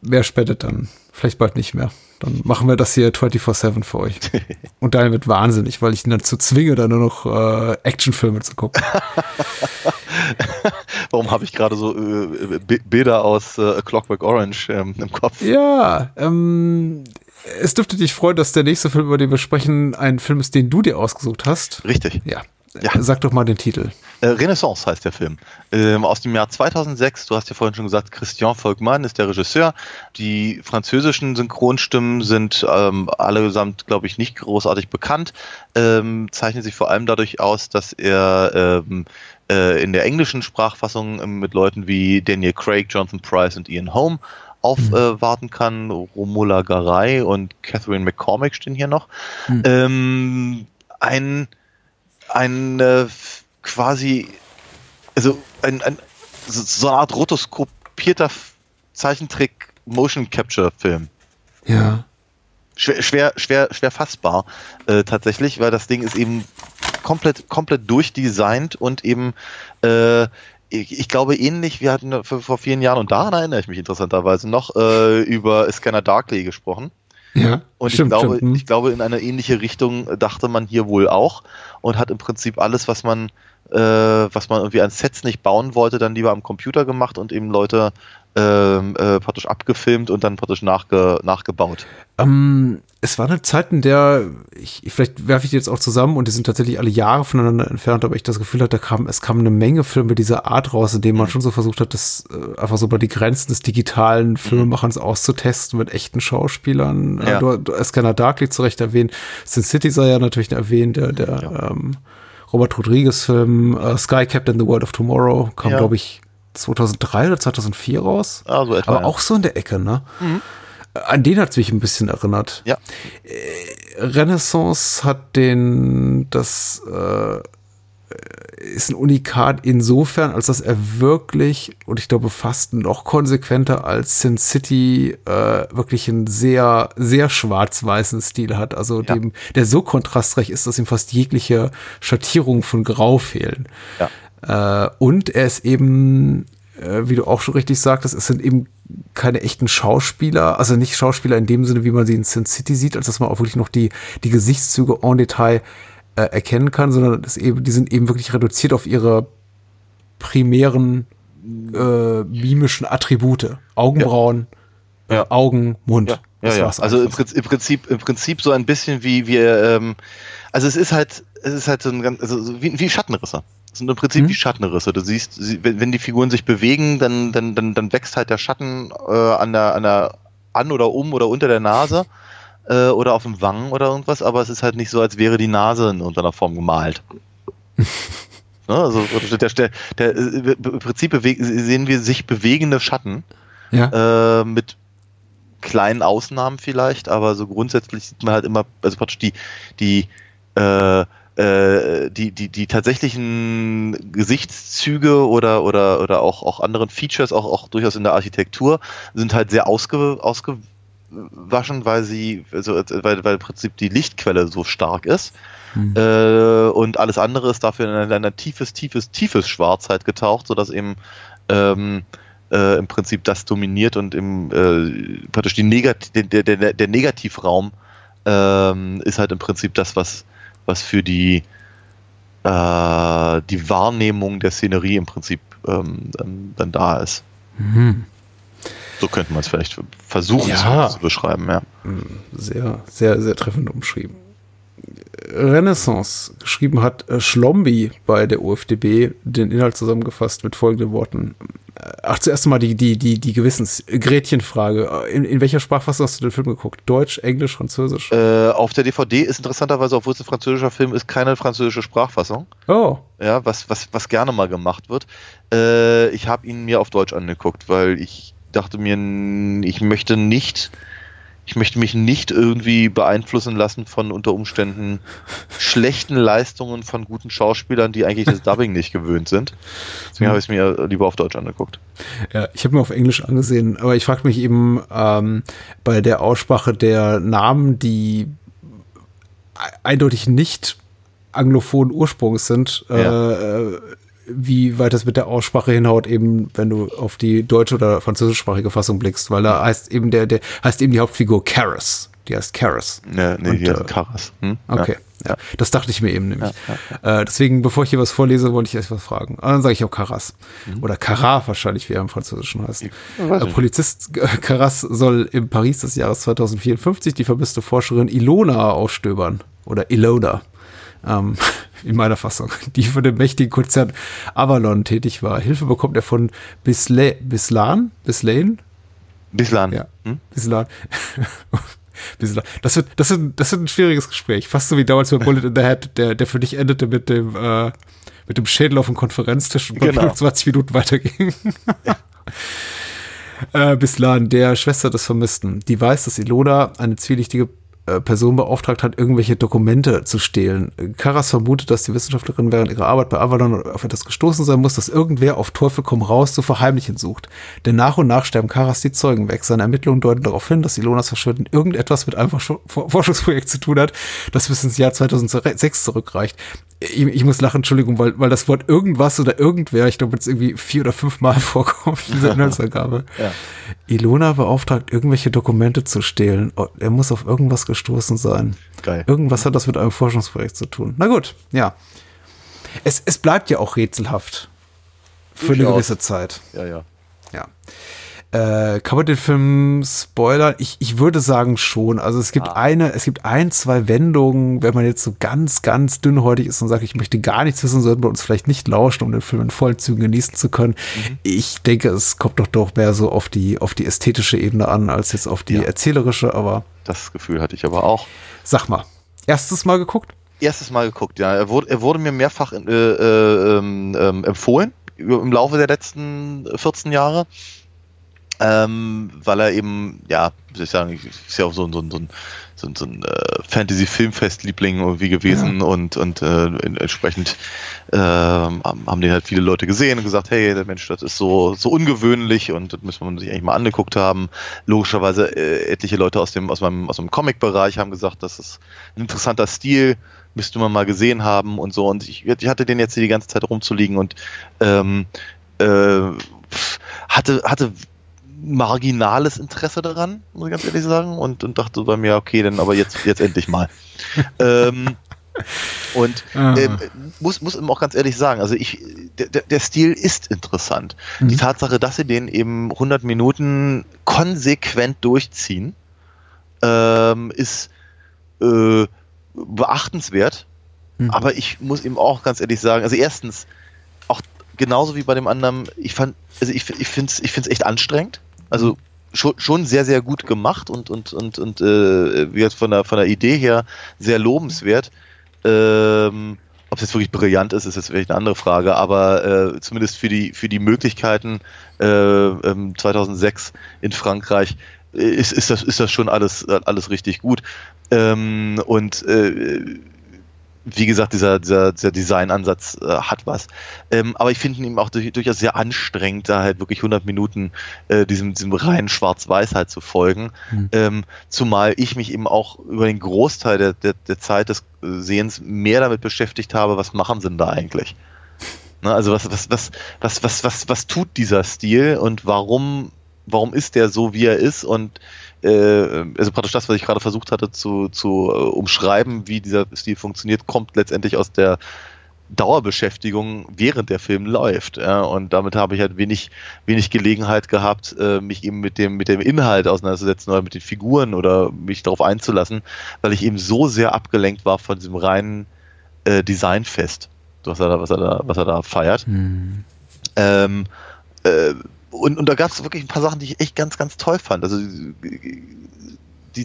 mehr spendet, dann vielleicht bald nicht mehr. Dann machen wir das hier 24-7 für euch. (laughs) und dann wird wahnsinnig, weil ich ihn dazu zwinge, dann nur noch äh, Actionfilme zu gucken. (laughs) Warum habe ich gerade so äh, Bilder aus äh, Clockwork Orange ähm, im Kopf? Ja, ähm, es dürfte dich freuen, dass der nächste Film, über den wir sprechen, ein Film ist, den du dir ausgesucht hast. Richtig. Ja. ja. Sag doch mal den Titel. Äh, Renaissance heißt der Film. Ähm, aus dem Jahr 2006. Du hast ja vorhin schon gesagt, Christian Volkmann ist der Regisseur. Die französischen Synchronstimmen sind ähm, allesamt, glaube ich, nicht großartig bekannt. Ähm, zeichnet sich vor allem dadurch aus, dass er ähm, äh, in der englischen Sprachfassung ähm, mit Leuten wie Daniel Craig, Jonathan Price und Ian Holm aufwarten mhm. äh, kann. Romola Garay und Catherine McCormick stehen hier noch. Mhm. Ähm, ein ein äh, quasi, also ein, ein, so eine Art rotoskopierter Zeichentrick Motion Capture Film. Ja. Schwer, schwer, schwer, schwer fassbar äh, tatsächlich, weil das Ding ist eben komplett, komplett durchdesignt und eben äh, ich, ich, glaube ähnlich, wir hatten vor, vor vielen Jahren, und daran erinnere ich mich interessanterweise noch, äh, über Scanner Darkly gesprochen. Ja, und stimmt, ich, glaube, stimmt. Hm. ich glaube, in eine ähnliche Richtung dachte man hier wohl auch und hat im Prinzip alles, was man, äh, was man irgendwie an Sets nicht bauen wollte, dann lieber am Computer gemacht und eben Leute ähm, äh, praktisch abgefilmt und dann praktisch nachge, nachgebaut. Ähm, es war eine Zeit, in der, ich, vielleicht werfe ich die jetzt auch zusammen und die sind tatsächlich alle Jahre voneinander entfernt, aber ich das Gefühl hatte, kam, es kam eine Menge Filme dieser Art raus, in denen man mhm. schon so versucht hat, das äh, einfach so bei die Grenzen des digitalen mhm. Filmemachens auszutesten mit echten Schauspielern. Äh, ja. du, du hast Scanner Darkly zu Recht erwähnt, Sin City sei ja natürlich erwähnt, der, der ja. ähm, Robert Rodriguez-Film, äh, Sky Captain The World of Tomorrow, kam, ja. glaube ich, 2003 oder 2004 raus. Also etwa, Aber ja. auch so in der Ecke, ne? Mhm. An den hat es mich ein bisschen erinnert. Ja. Äh, Renaissance hat den, das äh, ist ein Unikat insofern, als dass er wirklich, und ich glaube fast noch konsequenter als Sin City, äh, wirklich einen sehr, sehr schwarz-weißen Stil hat. Also ja. dem, der so kontrastreich ist, dass ihm fast jegliche Schattierungen von Grau fehlen. Ja. Äh, und er ist eben, äh, wie du auch schon richtig sagtest, es sind eben keine echten Schauspieler, also nicht Schauspieler in dem Sinne, wie man sie in Sin City sieht, als dass man auch wirklich noch die, die Gesichtszüge en Detail äh, erkennen kann, sondern das eben, die sind eben wirklich reduziert auf ihre primären äh, mimischen Attribute. Augenbrauen, ja. Ja. Augen, Mund. Ja, ja, ja. Also im Prinzip, im Prinzip, im Prinzip so ein bisschen wie wir, ähm, also es ist halt, es ist halt so ein ganz, also wie, wie Schattenrisse. Das sind im Prinzip mhm. wie Schattenrisse. Du siehst, wenn die Figuren sich bewegen, dann, dann, dann, dann wächst halt der Schatten äh, an der, an der, an oder um oder unter der Nase. äh, oder auf dem Wangen oder irgendwas, aber es ist halt nicht so, als wäre die Nase in irgendeiner Form gemalt. (laughs) ne? Also der, der, der, äh, im Prinzip beweg, sehen wir sich bewegende Schatten Ja. äh, mit kleinen Ausnahmen vielleicht, aber so grundsätzlich sieht man halt immer, also praktisch die, die, äh, äh, die, die, die tatsächlichen Gesichtszüge oder, oder, oder auch, auch anderen Features, auch, auch durchaus in der Architektur, sind halt sehr ausge, ausgewaschen, weil sie, also, weil, weil im Prinzip die Lichtquelle so stark ist. Hm. Äh, und alles andere ist dafür in ein, ein tiefes, tiefes, tiefes Schwarz halt getaucht, sodass eben ähm, äh, im Prinzip das dominiert und im äh, praktisch die Negat der, der, der, der Negativraum ähm, ist halt im Prinzip das, was, was für die, äh, die Wahrnehmung der Szenerie im Prinzip ähm, dann, dann da ist. Mhm. So könnte man es vielleicht versuchen Ja. zu, zu beschreiben, ja. Sehr, sehr, sehr treffend umschrieben. Renaissance geschrieben hat äh, Schlombi bei der UFDB den Inhalt zusammengefasst mit folgenden Worten. Äh, Ach, zuerst mal die, die, die, die Gewissens-Gretchenfrage. In, in welcher Sprachfassung hast du den Film geguckt? Deutsch, Englisch, Französisch? Äh, auf der DVD ist interessanterweise, obwohl es ein französischer Film ist, keine französische Sprachfassung. Oh, Ja, was, was, was gerne mal gemacht wird. Äh, ich habe ihn mir auf Deutsch angeguckt, weil ich dachte mir, ich möchte nicht, ich möchte mich nicht irgendwie beeinflussen lassen von unter Umständen schlechten Leistungen von guten Schauspielern, die eigentlich das Dubbing nicht gewöhnt sind. Deswegen habe ich es mir lieber auf Deutsch angeguckt. Ja, ich habe mir auf Englisch angesehen, aber ich frage mich eben ähm, bei der Aussprache der Namen, die e- eindeutig nicht anglophonen Ursprungs sind, Ja. äh, äh, wie weit das mit der Aussprache hinhaut, eben wenn du auf die deutsche oder französischsprachige Fassung blickst, weil da heißt eben der, der heißt eben die Hauptfigur Karis. Die heißt Karis. Ne, nee, Und, hier äh, Karas. Hm? Okay, ja. Ja. Das dachte ich mir eben nämlich. Äh, deswegen, bevor ich hier was vorlese, wollte ich erst was fragen. Ah, dann sage ich auch Karas. Oder Karat wahrscheinlich, wie er im Französischen heißt. Äh. Polizist äh, Karas soll im Paris des Jahres 2054 die vermisste Forscherin Ilona aufstöbern. Oder Ilona. Ähm, (laughs) in meiner Fassung, die für den mächtigen Konzern Avalon tätig war. Hilfe bekommt er von Bisla Bislan? Bislane? Bislang. Ja. Hm? Bislan. (laughs) Bislan. Das wird, das wird, das wird ein schwieriges Gespräch. Fast so wie damals bei Bullet in the Head, der, der für dich endete mit dem, äh, mit dem Schädel auf dem Konferenztisch und Genau. genau. 20 Minuten weiterging. (laughs) äh, Bislan, der Schwester des Vermissten, die weiß, dass Ilona eine zwielichtige Person beauftragt hat, irgendwelche Dokumente zu stehlen. Karas vermutet, dass die Wissenschaftlerin während ihrer Arbeit bei Avalon auf etwas gestoßen sein muss, das irgendwer auf Teufel komm raus zu verheimlichen sucht. Denn nach und nach sterben Karas die Zeugen weg. Seine Ermittlungen deuten darauf hin, dass Ilonas Verschwinden irgendetwas mit einem Forsch- Forschungsprojekt zu tun hat, das bis ins Jahr 2006 zurückreicht. Ich, ich muss lachen, Entschuldigung, weil, weil das Wort irgendwas oder irgendwer, ich glaube, jetzt irgendwie vier oder fünf Mal (laughs) vorkommt in dieser (laughs) Inhaltsangabe. Ja. Ilona beauftragt, irgendwelche Dokumente zu stehlen. Oh, Er muss auf irgendwas gestoßen sein. Geil. Irgendwas hat das mit einem Forschungsprojekt zu tun. Na gut, ja. Es, es bleibt ja auch rätselhaft. Für eine Durchaus. gewisse Zeit. Ja, ja. Ja. Äh, kann man den Film spoilern? Ich, ich würde sagen schon. Also es gibt eine, es gibt ein, zwei Wendungen, wenn man jetzt so ganz, ganz dünnhäutig ist und sagt, ich möchte gar nichts wissen, sollten wir uns vielleicht nicht lauschen, um den Film in vollen Zügen genießen zu können. Ich denke, es kommt doch doch mehr so auf die, auf die ästhetische Ebene an, als jetzt auf die Ja. erzählerische, aber Das Gefühl hatte ich aber auch. sag mal. Erstes Mal geguckt? erstes Mal geguckt, ja. Er wurde, er wurde mir mehrfach äh, äh, ähm, ähm, empfohlen im Laufe der letzten 14 Jahre. Ähm, weil er eben, ja, soll ich sagen, ist ja auch so, ein- so, ein- so ein, so, ein- so ein äh, Fantasy-Filmfestliebling irgendwie gewesen und, und äh, in- entsprechend ähm, haben den halt viele Leute gesehen und gesagt, hey, der Mensch, das ist so, so ungewöhnlich und das müssen wir sich eigentlich mal angeguckt haben. Logischerweise äh, etliche Leute aus dem, aus meinem, aus dem Comic-Bereich haben gesagt, das ist ein interessanter Stil, müsste man mal gesehen haben und so. Und ich, ich hatte den jetzt hier die ganze Zeit rumzuliegen und ähm, äh, hatte, hatte marginales Interesse daran, muss ich ganz ehrlich sagen, und, und dachte bei mir, okay, dann aber jetzt, jetzt endlich mal. (laughs) ähm, und ähm, muss, muss eben auch ganz ehrlich sagen, also ich, der, der- der Stil ist interessant. Mhm. Die Tatsache, dass sie den eben 100 Minuten konsequent durchziehen, ähm, ist äh, beachtenswert. Mhm. Aber ich muss eben auch ganz ehrlich sagen, also erstens, auch genauso wie bei dem anderen, ich fand, also ich, ich finde es ich find's echt anstrengend. Also schon, schon sehr, sehr gut gemacht und, und, und, und äh, jetzt von der, von der Idee her sehr lobenswert. Ähm, ob es jetzt wirklich brillant ist, ist jetzt vielleicht eine andere Frage, aber äh, zumindest für die, für die Möglichkeiten äh, 2006 ähm, in Frankreich äh, ist, ist, das, ist das schon alles, alles richtig gut. Ähm, und äh, wie gesagt, dieser, dieser, dieser Designansatz äh, hat was. Ähm, aber ich finde ihn eben auch durch, durchaus sehr anstrengend, da halt wirklich 100 Minuten äh, diesem, diesem reinen Schwarz-Weiß halt zu folgen. Mhm. Ähm, zumal ich mich eben auch über den Großteil der, der, der Zeit des Sehens mehr damit beschäftigt habe, was machen sie denn da eigentlich? Ne, also was, was, was, was, was, was, was tut dieser Stil und warum, warum ist der so, wie er ist und äh, also praktisch das, was ich gerade versucht hatte zu, zu äh, umschreiben, wie dieser Stil funktioniert, kommt letztendlich aus der Dauerbeschäftigung, während der Film läuft. Ja, und damit habe ich halt wenig, wenig Gelegenheit gehabt, äh, mich eben mit dem, mit dem Inhalt auseinanderzusetzen oder mit den Figuren oder mich darauf einzulassen, weil ich eben so sehr abgelenkt war von diesem reinen äh, Designfest, was er da, was er da, was er da feiert. Mhm. Ähm, äh, und, und da gab es wirklich ein paar Sachen, die ich echt ganz, ganz toll fand. Also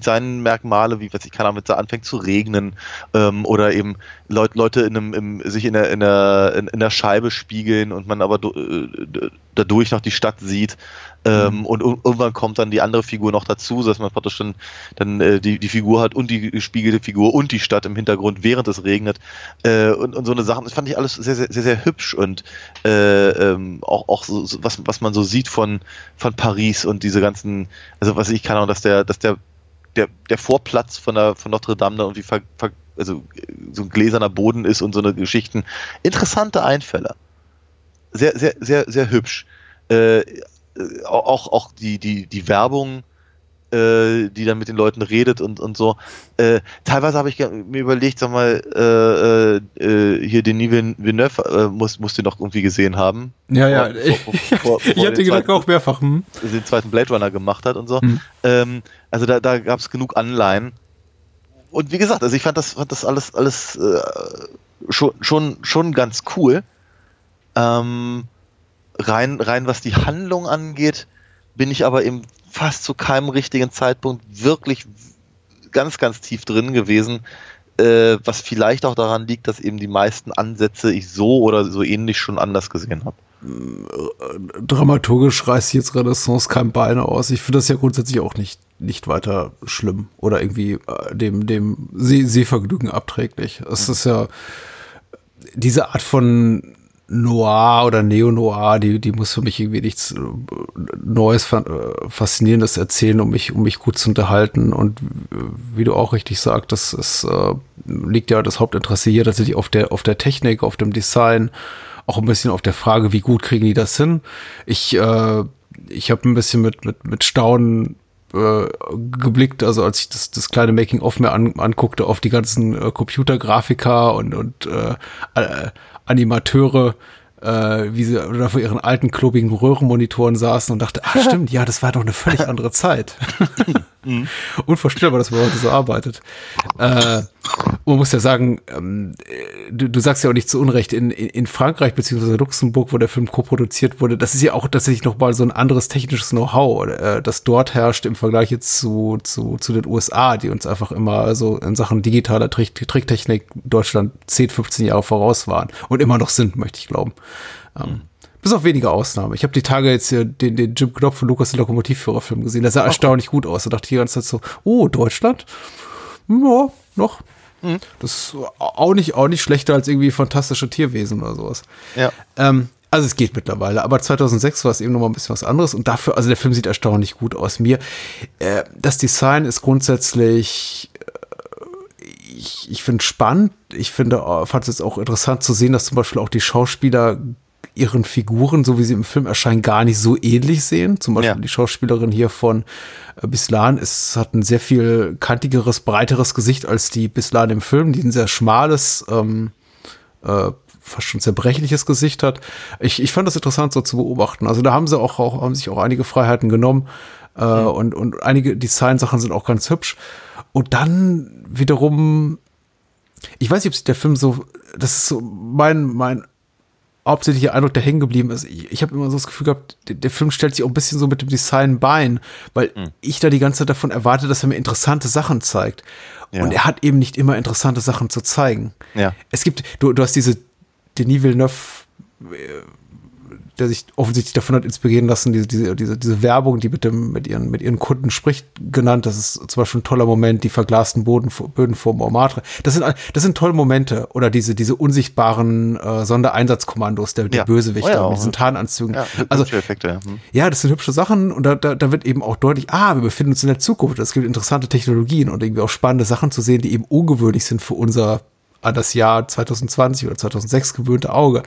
Designmerkmale, wie was ich kann, damit da anfängt zu regnen ähm, oder eben Leut, Leute in einem, im, sich in der, in, der, in, in der Scheibe spiegeln und man aber äh, dadurch noch die Stadt sieht. Ähm, mhm. und, irgendwann kommt dann die andere Figur noch dazu, dass man praktisch dann, dann äh, die, die Figur hat und die gespiegelte Figur und die Stadt im Hintergrund, während es regnet. Äh, und, und so eine Sachen. Das fand ich alles sehr, sehr, sehr, sehr hübsch und äh, ähm, auch, auch so, so, was, was man so sieht von, von Paris und diese ganzen, also was ich kann auch, dass der, dass der der, der Vorplatz von, der, von Notre Dame da irgendwie ver, ver, also so ein gläserner Boden ist und so eine Geschichten. Interessante Einfälle. Sehr, sehr, sehr, sehr hübsch. Äh, auch, auch die, die, die Werbung, äh, die dann mit den Leuten redet und, und so. Äh, teilweise habe ich mir überlegt, sag mal, äh, äh, hier Denis Villeneuve äh, muss, muss den doch irgendwie gesehen haben. Ja, ja. Vor, vor, vor, (laughs) ich hatte gedacht auch mehrfach. Hm. Den zweiten Blade Runner gemacht hat und so. Hm. Ähm, also da, da gab es genug Anleihen. Und wie gesagt, also ich fand das, fand das alles, alles äh, schon, schon, schon ganz cool. Ähm, rein, rein was die Handlung angeht, bin ich aber eben fast zu keinem richtigen Zeitpunkt wirklich ganz, ganz tief drin gewesen, äh, was vielleicht auch daran liegt, dass eben die meisten Ansätze ich so oder so ähnlich schon anders gesehen habe. Dramaturgisch reißt jetzt Renaissance kein Bein aus. Ich finde das ja grundsätzlich auch nicht, nicht weiter schlimm oder irgendwie äh, dem, dem Seh Sehvergnügen abträglich. Es ist ja diese Art von Noir oder Neo-Noir, die, die muss für mich irgendwie nichts äh, Neues, äh, Faszinierendes erzählen, um mich, um mich gut zu unterhalten. Und wie du auch richtig sagst, es äh, liegt ja das Hauptinteresse hier tatsächlich auf der, auf der Technik, auf dem Design, auch ein bisschen auf der Frage, wie gut kriegen die das hin. Ich, äh, ich habe ein bisschen mit, mit, mit Staunen äh, geblickt, also als ich das, das kleine Making-of mir an, anguckte, auf die ganzen äh, Computergrafiker und, und äh, Animateure, äh, wie sie da vor ihren alten, klobigen Röhrenmonitoren saßen und dachte, ach stimmt, ja, das war doch eine völlig andere Zeit. (laughs) Unvorstellbar, dass man heute so arbeitet. Äh, man muss ja sagen, ähm, du, du, sagst ja auch nicht zu Unrecht, in, in Frankreich beziehungsweise Luxemburg, wo der Film koproduziert wurde, das ist ja auch tatsächlich noch mal so ein anderes technisches Know-how, äh, das dort herrscht im Vergleich jetzt zu, zu, zu den USA, die uns einfach immer so in Sachen digitaler Trick, Tricktechnik Deutschland 10, 15 Jahre voraus waren und immer noch sind, möchte ich glauben. Ähm, mhm. Bis auf wenige Ausnahmen. Ich habe die Tage jetzt hier den, den Jim Knopf von Lukas den Lokomotivführerfilm gesehen. Der sah okay. erstaunlich gut aus. Da dachte ich die ganze Zeit so, oh, Deutschland? Ja, noch. Mhm. Das ist auch nicht, auch nicht schlechter als irgendwie fantastische Tierwesen oder sowas. Ja. Ähm, also es geht mittlerweile, aber 2006 war es eben noch mal ein bisschen was anderes und dafür, also der Film sieht erstaunlich gut aus. Mir, äh, das Design ist grundsätzlich, ich, ich finde spannend. Ich finde, äh, fand es auch interessant zu sehen, dass zum Beispiel auch die Schauspieler ihren Figuren, so wie sie im Film erscheinen, gar nicht so ähnlich sehen. Zum Beispiel ja. die Schauspielerin hier von äh, Bislan ist, hat ein sehr viel kantigeres, breiteres Gesicht als die Bislan im Film, die ein sehr schmales, ähm, äh, fast schon zerbrechliches Gesicht hat. Ich, ich fand das interessant so zu beobachten. Also da haben sie auch, auch haben sich auch einige Freiheiten genommen äh, mhm. und, und einige Designsachen sind auch ganz hübsch. Und dann wiederum, ich weiß nicht, ob sich der Film so, das ist so mein, mein hauptsächliche Eindruck, der hängen geblieben ist. Ich, ich habe immer so das Gefühl gehabt, der, der, Film stellt sich auch ein bisschen so mit dem Design Bein, weil mhm. ich da die ganze Zeit davon erwarte, dass er mir interessante Sachen zeigt. Ja. Und er hat eben nicht immer interessante Sachen zu zeigen. Ja. Es gibt, du, du hast diese Denis Villeneuve äh, der sich offensichtlich davon hat inspirieren lassen, diese, diese, diese, diese Werbung, die mit, dem, mit, ihren, mit ihren Kunden spricht, genannt. Das ist zum Beispiel ein toller Moment, die verglasten Boden, Böden vor Montmartre. Das sind, das sind tolle Momente. Oder diese, diese unsichtbaren äh, Sondereinsatzkommandos der, der ja. Bösewichter oh ja, mit diesen Tarnanzügen. Ja, also, Effekte, ja. Hm. ja, das sind hübsche Sachen und da, da, da wird eben auch deutlich, ah, wir befinden uns in der Zukunft. Es gibt interessante Technologien und irgendwie auch spannende Sachen zu sehen, die eben ungewöhnlich sind für unser an das Jahr 2020 oder 2006 gewöhnte Auge.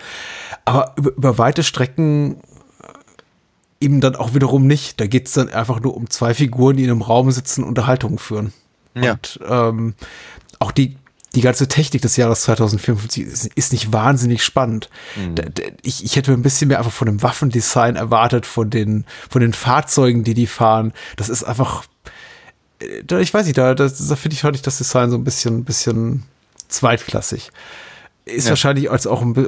Aber über, über weite Strecken äh, eben dann auch wiederum nicht. Da geht es dann einfach nur um zwei Figuren, die in einem Raum sitzen und Unterhaltungen führen. Ja. Und ähm, auch die, die ganze Technik des Jahres 2054 ist, ist nicht wahnsinnig spannend. Mhm. Ich, ich hätte ein bisschen mehr einfach von dem Waffendesign erwartet, von den, von den Fahrzeugen, die die fahren. Das ist einfach, äh, ich weiß nicht, da, da, da finde ich, fand ich das Design so ein bisschen, bisschen zweitklassig. Ist ja. wahrscheinlich als auch ein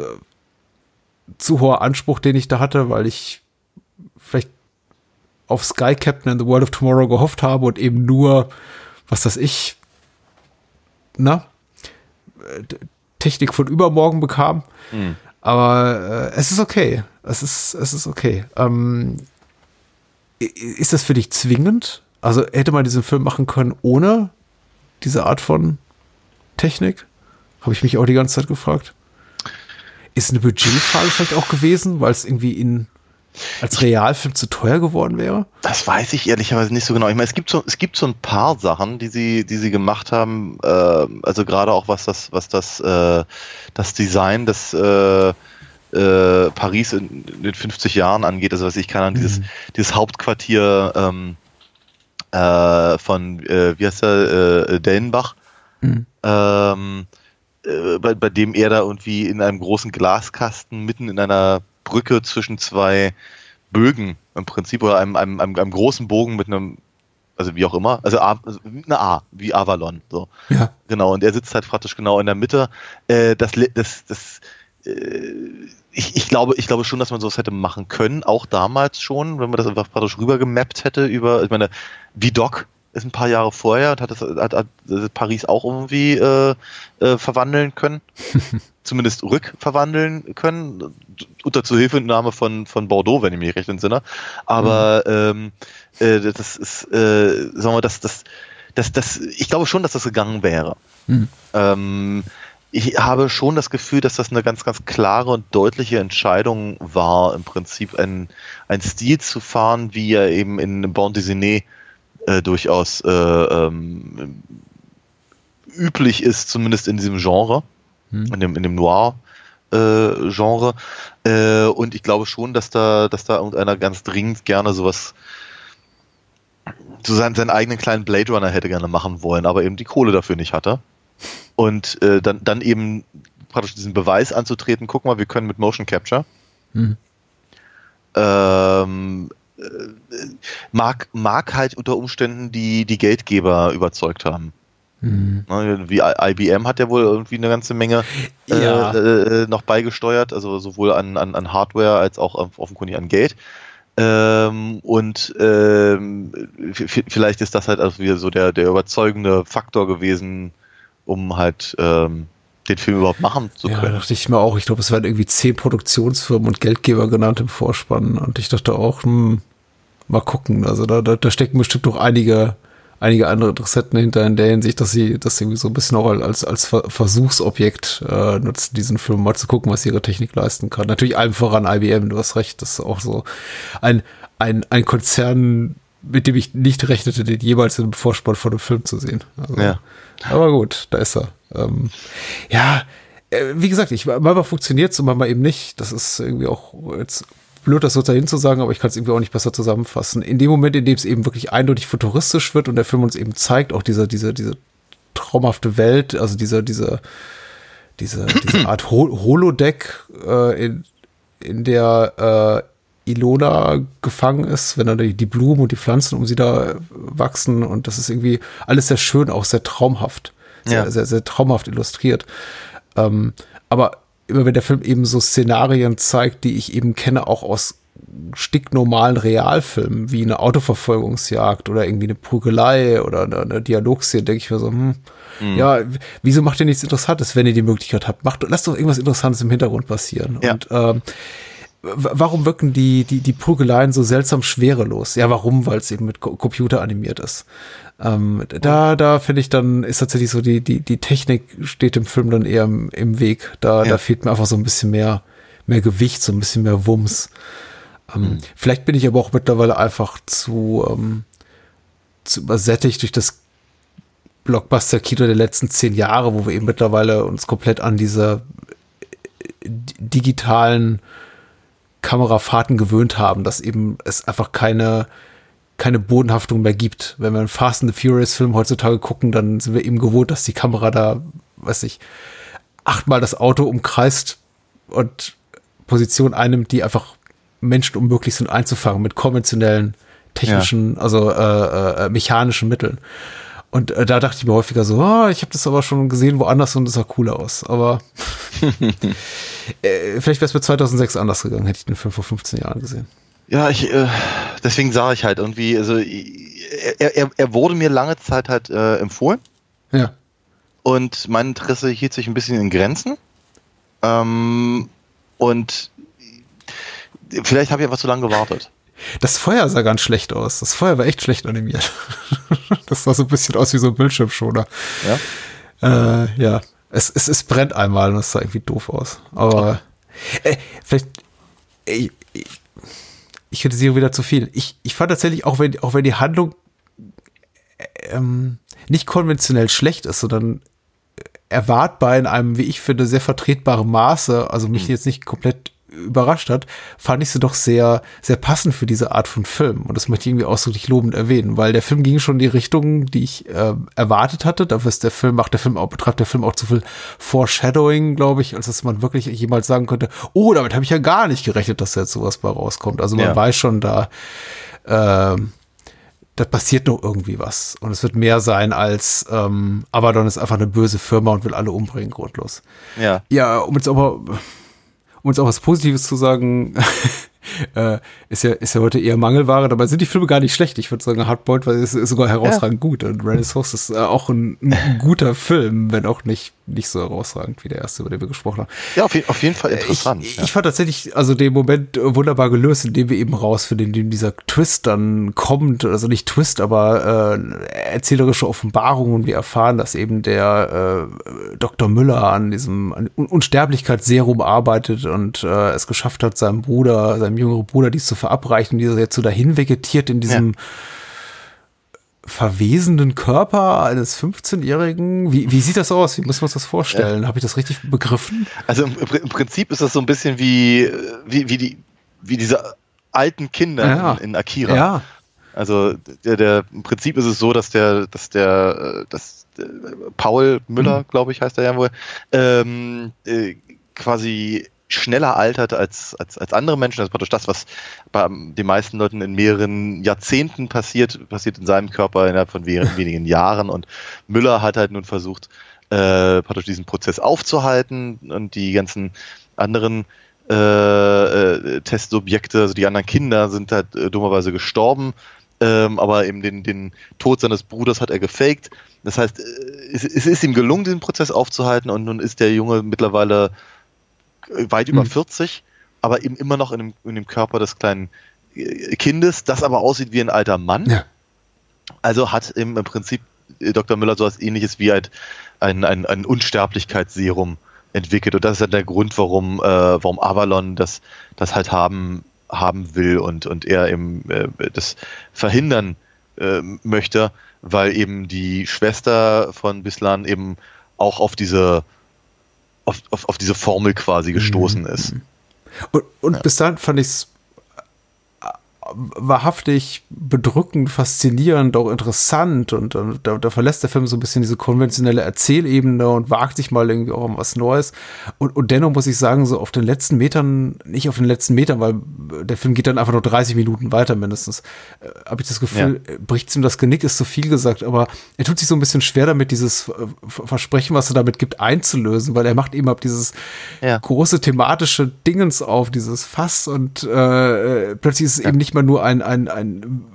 zu hoher Anspruch, den ich da hatte, weil ich vielleicht auf Sky Captain in the World of Tomorrow gehofft habe und eben nur, was das ich, na, Technik von übermorgen bekam. Mhm. Aber äh, es ist okay. Es ist, es ist okay. Ähm, ist das für dich zwingend? Also hätte man diesen Film machen können ohne diese Art von Technik? Habe ich mich auch die ganze Zeit gefragt. Ist eine Budgetfrage vielleicht auch gewesen, weil es irgendwie in als Realfilm zu teuer geworden wäre? Das weiß ich ehrlicherweise nicht so genau. Ich meine, es gibt so, es gibt so ein paar Sachen, die sie, die sie gemacht haben. Äh, also gerade auch was das, was das, äh, das Design des äh, äh, Paris in, in, den 50 Jahren angeht. Also was ich kann an dieses, mhm. dieses Hauptquartier ähm, äh, von, äh, wie heißt der, Dellenbach. Mhm. Ähm, äh, bei, bei dem er da irgendwie in einem großen Glaskasten mitten in einer Brücke zwischen zwei Bögen im Prinzip oder einem, einem, einem, einem großen Bogen mit einem, also wie auch immer, also, A, also eine A, wie Avalon. So. Ja. Genau, und er sitzt halt praktisch genau in der Mitte. Äh, das, das, das, äh, ich, ich, glaube, ich glaube schon, dass man sowas hätte machen können, auch damals schon, wenn man das einfach praktisch rübergemappt hätte über, ich meine, wie Doc ist ein paar Jahre vorher und hat, das, hat, hat Paris auch irgendwie äh, äh, verwandeln können. (laughs) Zumindest rückverwandeln können. Unter Zuhilfenahme von, von Bordeaux, wenn ich mich recht entsinne. Aber mhm. ähm, äh, das ist, äh, sagen wir, das, das, das, das, ich glaube schon, dass das gegangen wäre. Mhm. Ähm, ich habe schon das Gefühl, dass das eine ganz, ganz klare und deutliche Entscheidung war, im Prinzip ein, ein Stil zu fahren, wie er eben in Bande Dessinée äh, durchaus äh, ähm, üblich ist, zumindest in diesem Genre, hm. in dem, in dem Noir-Genre. Äh, äh, und ich glaube schon, dass da, dass da irgendeiner ganz dringend gerne sowas so seinen, seinen eigenen kleinen Blade Runner hätte gerne machen wollen, aber eben die Kohle dafür nicht hatte. Und äh, dann, dann eben praktisch diesen Beweis anzutreten, guck mal, wir können mit Motion Capture. Hm. Ähm, mag, mag halt unter Umständen die, die Geldgeber überzeugt haben. Mhm. Ne, wie IBM hat ja wohl irgendwie eine ganze Menge äh, ja. äh, noch beigesteuert, also sowohl an, an, an Hardware als auch offenkundig an Geld. Ähm, und ähm, vielleicht ist das halt also wieder so der, der überzeugende Faktor gewesen, um halt ähm, den Film überhaupt machen zu können. Ja, dachte ich mir auch. Ich glaube, es werden irgendwie zehn Produktionsfirmen und Geldgeber genannt im Vorspann. Und ich dachte auch, hm, mal gucken. Also da, da, da stecken bestimmt noch einige, einige andere Interessenten hinter in der Hinsicht, dass sie das irgendwie so ein bisschen auch als, als Versuchsobjekt äh, nutzen, diesen Film mal zu gucken, was ihre Technik leisten kann. Natürlich allem voran IBM, du hast recht, das ist auch so ein, ein, ein Konzern, mit dem ich nicht rechnete, den jeweils in einem Vorspann von einem Film zu sehen. Also, ja. Aber gut, da ist er. Ähm, ja, äh, wie gesagt, ich, manchmal funktioniert es und manchmal eben nicht. Das ist irgendwie auch jetzt blöd, das so dahin zu sagen, aber ich kann es irgendwie auch nicht besser zusammenfassen. In dem Moment, in dem es eben wirklich eindeutig futuristisch wird und der Film uns eben zeigt, auch diese, diese, diese traumhafte Welt, also diese, diese, diese, (clears throat) diese Art Holodeck, äh, in, in der äh, Ilona gefangen ist, wenn dann die, die Blumen und die Pflanzen um sie da wachsen und das ist irgendwie alles sehr schön, auch sehr traumhaft, sehr, ja. sehr, sehr, traumhaft illustriert. Ähm, aber immer wenn der Film eben so Szenarien zeigt, die ich eben kenne, auch aus sticknormalen Realfilmen, wie eine Autoverfolgungsjagd oder irgendwie eine Prügelei oder eine, eine Dialogszene, denke ich mir so, hm, mhm. ja, wieso macht ihr nichts Interessantes, wenn ihr die Möglichkeit habt? Macht, lasst doch irgendwas Interessantes im Hintergrund passieren. Ja. Und ähm, warum wirken die, die, die Prügeleien so seltsam schwerelos? Ja, warum? Weil es eben mit Computer animiert ist. Ähm, da, da finde ich dann, ist tatsächlich so, die, die, die Technik steht dem Film dann eher im, im Weg. Da, ja. da fehlt mir einfach so ein bisschen mehr, mehr Gewicht, so ein bisschen mehr Wumms. Ähm, mhm. Vielleicht bin ich aber auch mittlerweile einfach zu, ähm, zu übersättigt durch das Blockbuster-Kino der letzten zehn Jahre, wo wir eben mittlerweile uns komplett an diese äh, digitalen Kamerafahrten gewöhnt haben, dass eben es einfach keine, keine Bodenhaftung mehr gibt. Wenn wir einen Fast and the Furious Film heutzutage gucken, dann sind wir eben gewohnt, dass die Kamera da, weiß ich, achtmal das Auto umkreist und Position einnimmt, die einfach Menschen unmöglich sind einzufangen mit konventionellen technischen, ja. also äh, äh, äh, mechanischen Mitteln. Und äh, da dachte ich mir häufiger so, oh, ich habe das aber schon gesehen woanders und das sah cooler aus. Aber (laughs) äh, vielleicht wäre es mit 2006 anders gegangen, hätte ich den Film vor 15 Jahren gesehen. Ja, ich, äh, deswegen sah ich halt irgendwie, also er, er, er wurde mir lange Zeit halt äh, empfohlen. Ja. Und mein Interesse hielt sich ein bisschen in Grenzen. Ähm, und vielleicht habe ich einfach zu lange gewartet. Das Feuer sah ganz schlecht aus. Das Feuer war echt schlecht animiert. (laughs) das sah so ein bisschen aus wie so ein Bildschirmschoner. Ja. Äh, ja. Es, es, es brennt einmal und es sah irgendwie doof aus. Aber äh, vielleicht. Äh, ich kritisiere wieder zu viel. Ich, ich fand tatsächlich, auch wenn, auch wenn die Handlung ähm, nicht konventionell schlecht ist, sondern erwartbar in einem, wie ich finde, sehr vertretbaren Maße, also mich hm. jetzt nicht komplett überrascht hat, fand ich sie doch sehr, sehr passend für diese Art von Film. Und das möchte ich irgendwie ausdrücklich lobend erwähnen, weil der Film ging schon in die Richtung, die ich äh, erwartet hatte. Dafür ist der Film, macht der Film auch, betreibt der Film auch zu viel Foreshadowing, glaube ich, als dass man wirklich jemals sagen könnte, oh, damit habe ich ja gar nicht gerechnet, dass da jetzt sowas bei rauskommt. Also man ja. weiß schon da, äh, da passiert noch irgendwie was. Und es wird mehr sein als ähm, Abaddon ist einfach eine böse Firma und will alle umbringen, grundlos. Ja. Ja, um jetzt aber um jetzt auch was Positives zu sagen, (laughs) äh, ist ja, ist ja heute eher Mangelware. Dabei sind die Filme gar nicht schlecht. Ich würde sagen, Hardboiled ist, ist sogar herausragend ja. gut. Und Renaissance ist äh, auch ein, ein, (laughs) guter Film, wenn auch nicht, nicht so herausragend wie der erste, über den wir gesprochen haben. Ja, auf, auf jeden Fall interessant. Ich, ja. ich, fand tatsächlich also den Moment wunderbar gelöst, indem wir eben rausfinden, indem dieser Twist dann kommt. Also nicht Twist, aber äh, erzählerische Offenbarung und wir erfahren, dass eben der äh, Dr. Müller an diesem an Unsterblichkeitsserum arbeitet und äh, es geschafft hat, seinem Bruder, seinem jüngeren Bruder dies zu verabreichen, dieser jetzt so dahin vegetiert in diesem ja. verwesenden Körper eines 15-Jährigen. Wie, wie sieht das aus? Wie muss man uns das vorstellen? Ja. Habe ich das richtig begriffen? Also im, im, Prinzip ist das so ein bisschen wie, wie, wie, die, wie diese alten Kinder ja. in, in Akira. Ja. Also der, der, im Prinzip ist es so, dass der, dass der, dass der Paul Müller, mhm. glaube ich, heißt er ja wohl, ähm, äh, quasi schneller altert als, als, als andere Menschen. Das ist praktisch das, was bei den meisten Leuten in mehreren Jahrzehnten passiert, passiert in seinem Körper innerhalb von (laughs) wenigen Jahren. Und Müller hat halt nun versucht, äh, praktisch diesen Prozess aufzuhalten und die ganzen anderen äh, äh, Testsubjekte, also die anderen Kinder, sind halt äh, dummerweise gestorben. Ähm, aber eben den, den Tod seines Bruders hat er gefaked. Das heißt, äh, es, es ist ihm gelungen, diesen Prozess aufzuhalten und nun ist der Junge mittlerweile weit über mhm. 40, aber eben immer noch in dem, in dem Körper des kleinen äh, Kindes, das aber aussieht wie ein alter Mann. Ja. Also hat im, im Prinzip äh, Dr. Müller so etwas ähnliches wie halt ein, ein, ein Unsterblichkeitsserum entwickelt. Und das ist dann der Grund, warum, äh, warum Avalon das, das halt haben, haben will und, und er eben äh, das verhindern äh, möchte, weil eben die Schwester von Bislan eben auch auf diese auf, auf, auf diese Formel quasi gestoßen mhm. ist. Und, und ja. bis dahin fand ich es wahrhaftig bedrückend, faszinierend, auch interessant und dann, da, da, verlässt der Film so ein bisschen diese konventionelle Erzählebene und wagt sich mal irgendwie auch um was Neues. Und, und dennoch muss ich sagen, so auf den letzten Metern, nicht auf den letzten Metern, weil der Film geht dann einfach nur 30 Minuten weiter mindestens, äh, habe ich das Gefühl, ja. bricht ihm das Genick, ist zu viel gesagt, aber er tut sich so ein bisschen schwer damit, dieses äh, Versprechen, was er damit gibt, einzulösen, weil er macht eben ab dieses ja. große thematische Dingens auf, dieses Fass und äh, plötzlich ist es ja. eben nicht mal nur ein, ein, ein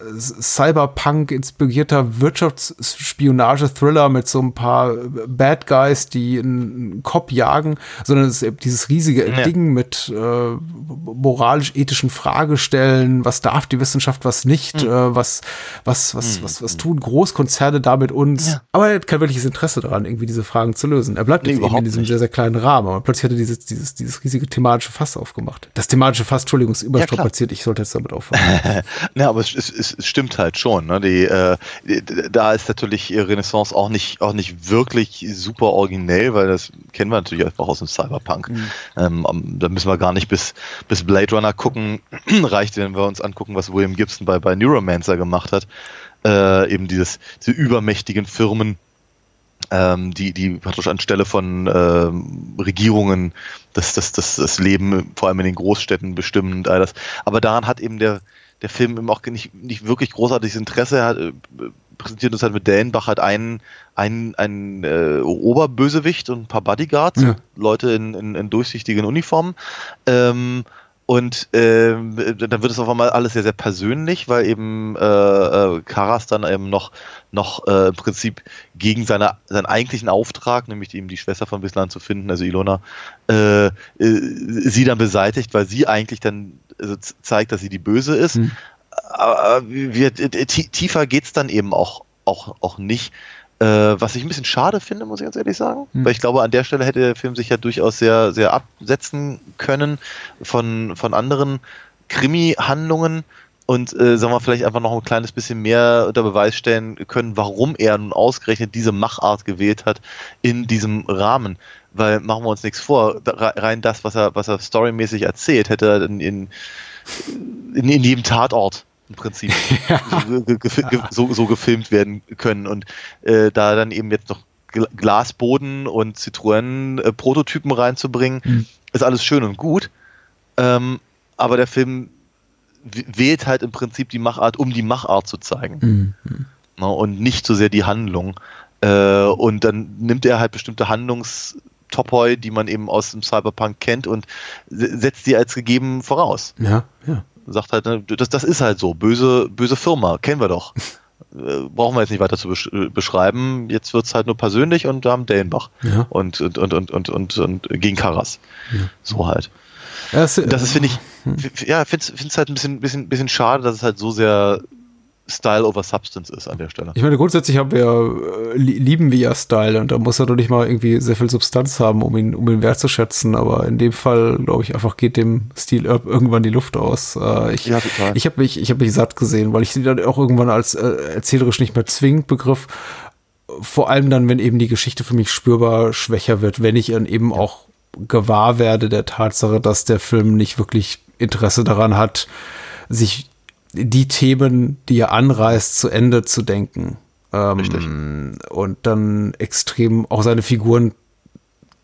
Cyberpunk-inspirierter Wirtschaftsspionage-Thriller mit so ein paar Bad Guys, die einen Kopf jagen, sondern es ist dieses riesige ja. Ding mit äh, moralisch-ethischen Fragestellen, was darf die Wissenschaft, was nicht, mhm. äh, was, was, was, mhm. was, was tun Großkonzerne da mit uns. Ja. Aber er hat kein wirkliches Interesse daran, irgendwie diese Fragen zu lösen. Er bleibt nee, eben in diesem nicht. sehr, sehr kleinen Rahmen. Aber plötzlich hat er dieses, dieses, dieses riesige thematische Fass aufgemacht. Das thematische Fass, Entschuldigung, ist überstrapaziert. Ja, ich sollte jetzt damit aufhören. (laughs) ja, aber es, es, es es stimmt halt schon. Ne? Die, äh, da ist natürlich Renaissance auch nicht, auch nicht wirklich super originell, weil das kennen wir natürlich einfach aus dem Cyberpunk. Mhm. Ähm, da müssen wir gar nicht bis, bis Blade Runner gucken. (clears throat) Reicht, wenn wir uns angucken, was William Gibson bei, bei Neuromancer gemacht hat. Äh, eben dieses, diese übermächtigen Firmen, ähm, die, die praktisch anstelle von ähm, Regierungen das, das, das, das Leben vor allem in den Großstädten bestimmen und all das. Aber daran hat eben der, der Film eben auch nicht, nicht wirklich großartiges Interesse hat, äh, präsentiert uns halt mit Dänbach halt einen, einen, einen äh, Oberbösewicht und ein paar Bodyguards, ja. Leute in, in, in durchsichtigen Uniformen. Ähm, und äh, dann wird es auf einmal alles sehr, sehr persönlich, weil eben äh, äh, Karas dann eben noch, noch äh, im Prinzip gegen seine, seinen eigentlichen Auftrag, nämlich eben die Schwester von Bislan zu finden, also Ilona, äh, äh, sie dann beseitigt, weil sie eigentlich dann also zeigt, dass sie die Böse ist. Mhm. Aber wir, tiefer geht's dann eben auch, auch, auch nicht. Äh, was ich ein bisschen schade finde, muss ich ganz ehrlich sagen. Mhm. Weil ich glaube, an der Stelle hätte der Film sich ja durchaus sehr, sehr absetzen können von, von anderen Krimi-Handlungen und äh, sagen wir vielleicht einfach noch ein kleines bisschen mehr unter Beweis stellen können, warum er nun ausgerechnet diese Machart gewählt hat in diesem Rahmen. Weil machen wir uns nichts vor, rein das, was er, was er storymäßig erzählt, hätte er in, in, in, in jedem Tatort im Prinzip (laughs) ja. so, so, so, gefilmt werden können. Und äh, da dann eben jetzt noch Glasboden und Citroën-Prototypen reinzubringen, mhm. ist alles schön und gut. Ähm, aber der Film wählt halt im Prinzip die Machart, um die Machart zu zeigen. Mhm. Na, und nicht so sehr die Handlung. Äh, und dann nimmt er halt bestimmte Handlungstopoi, die man eben aus dem Cyberpunk kennt und setzt die als gegeben voraus. Ja, ja sagt halt, ne, das, das ist halt so, böse, böse Firma, kennen wir doch. (laughs) Äh, brauchen wir jetzt nicht weiter zu äh, beschreiben. Jetzt wird es halt nur persönlich und wir haben Dellenbach ja. und, und, und, und, und, und, und gegen Karas. Ja. So halt. Das, das ist, finde ich, hm. ja, finde es halt ein bisschen, bisschen, bisschen schade, dass es halt so sehr Style over Substance ist an der Stelle. Ich meine, grundsätzlich haben wir, äh, lieben wir ja Style und da muss er doch nicht mal irgendwie sehr viel Substanz haben, um ihn, um ihn wertzuschätzen. Aber in dem Fall, glaube ich, einfach geht dem Stil irgendwann die Luft aus. Äh, ich ja, ich habe mich, ich habe mich satt gesehen, weil ich sie dann auch irgendwann als äh, erzählerisch nicht mehr zwingend begriff. Vor allem dann, wenn eben die Geschichte für mich spürbar schwächer wird, wenn ich dann eben auch gewahr werde der Tatsache, dass der Film nicht wirklich Interesse daran hat, sich die Themen, die er anreißt, zu Ende zu denken. Ähm, Richtig. Und dann extrem auch seine Figuren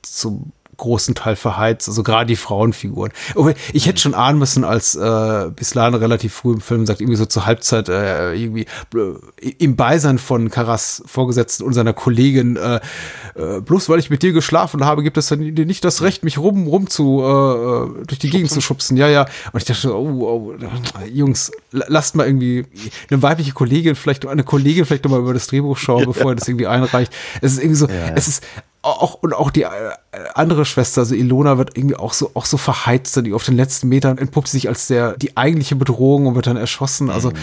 zu großen Teil verheizt, also gerade die Frauenfiguren. Ich hätte schon ahnen müssen, als äh, Bislan relativ früh im Film sagt, irgendwie so zur Halbzeit, äh, irgendwie äh, im Beisein von Karas Vorgesetzten und seiner Kollegin, äh, äh, bloß weil ich mit dir geschlafen habe, gibt es dann nicht das Recht, mich rum, rum zu, äh, äh durch die schubsen. Gegend zu schubsen. Ja, ja. Und ich dachte, oh, oh Jungs, lasst mal irgendwie eine weibliche Kollegin, vielleicht eine Kollegin vielleicht nochmal über das Drehbuch schauen, (laughs) bevor er das irgendwie einreicht. Es ist irgendwie so, ja, ja. es ist auch und auch die äh, andere Schwester, also Ilona, wird irgendwie auch so auch so verheizt, die auf den letzten Metern entpuppt sich als der die eigentliche Bedrohung und wird dann erschossen. Also mhm.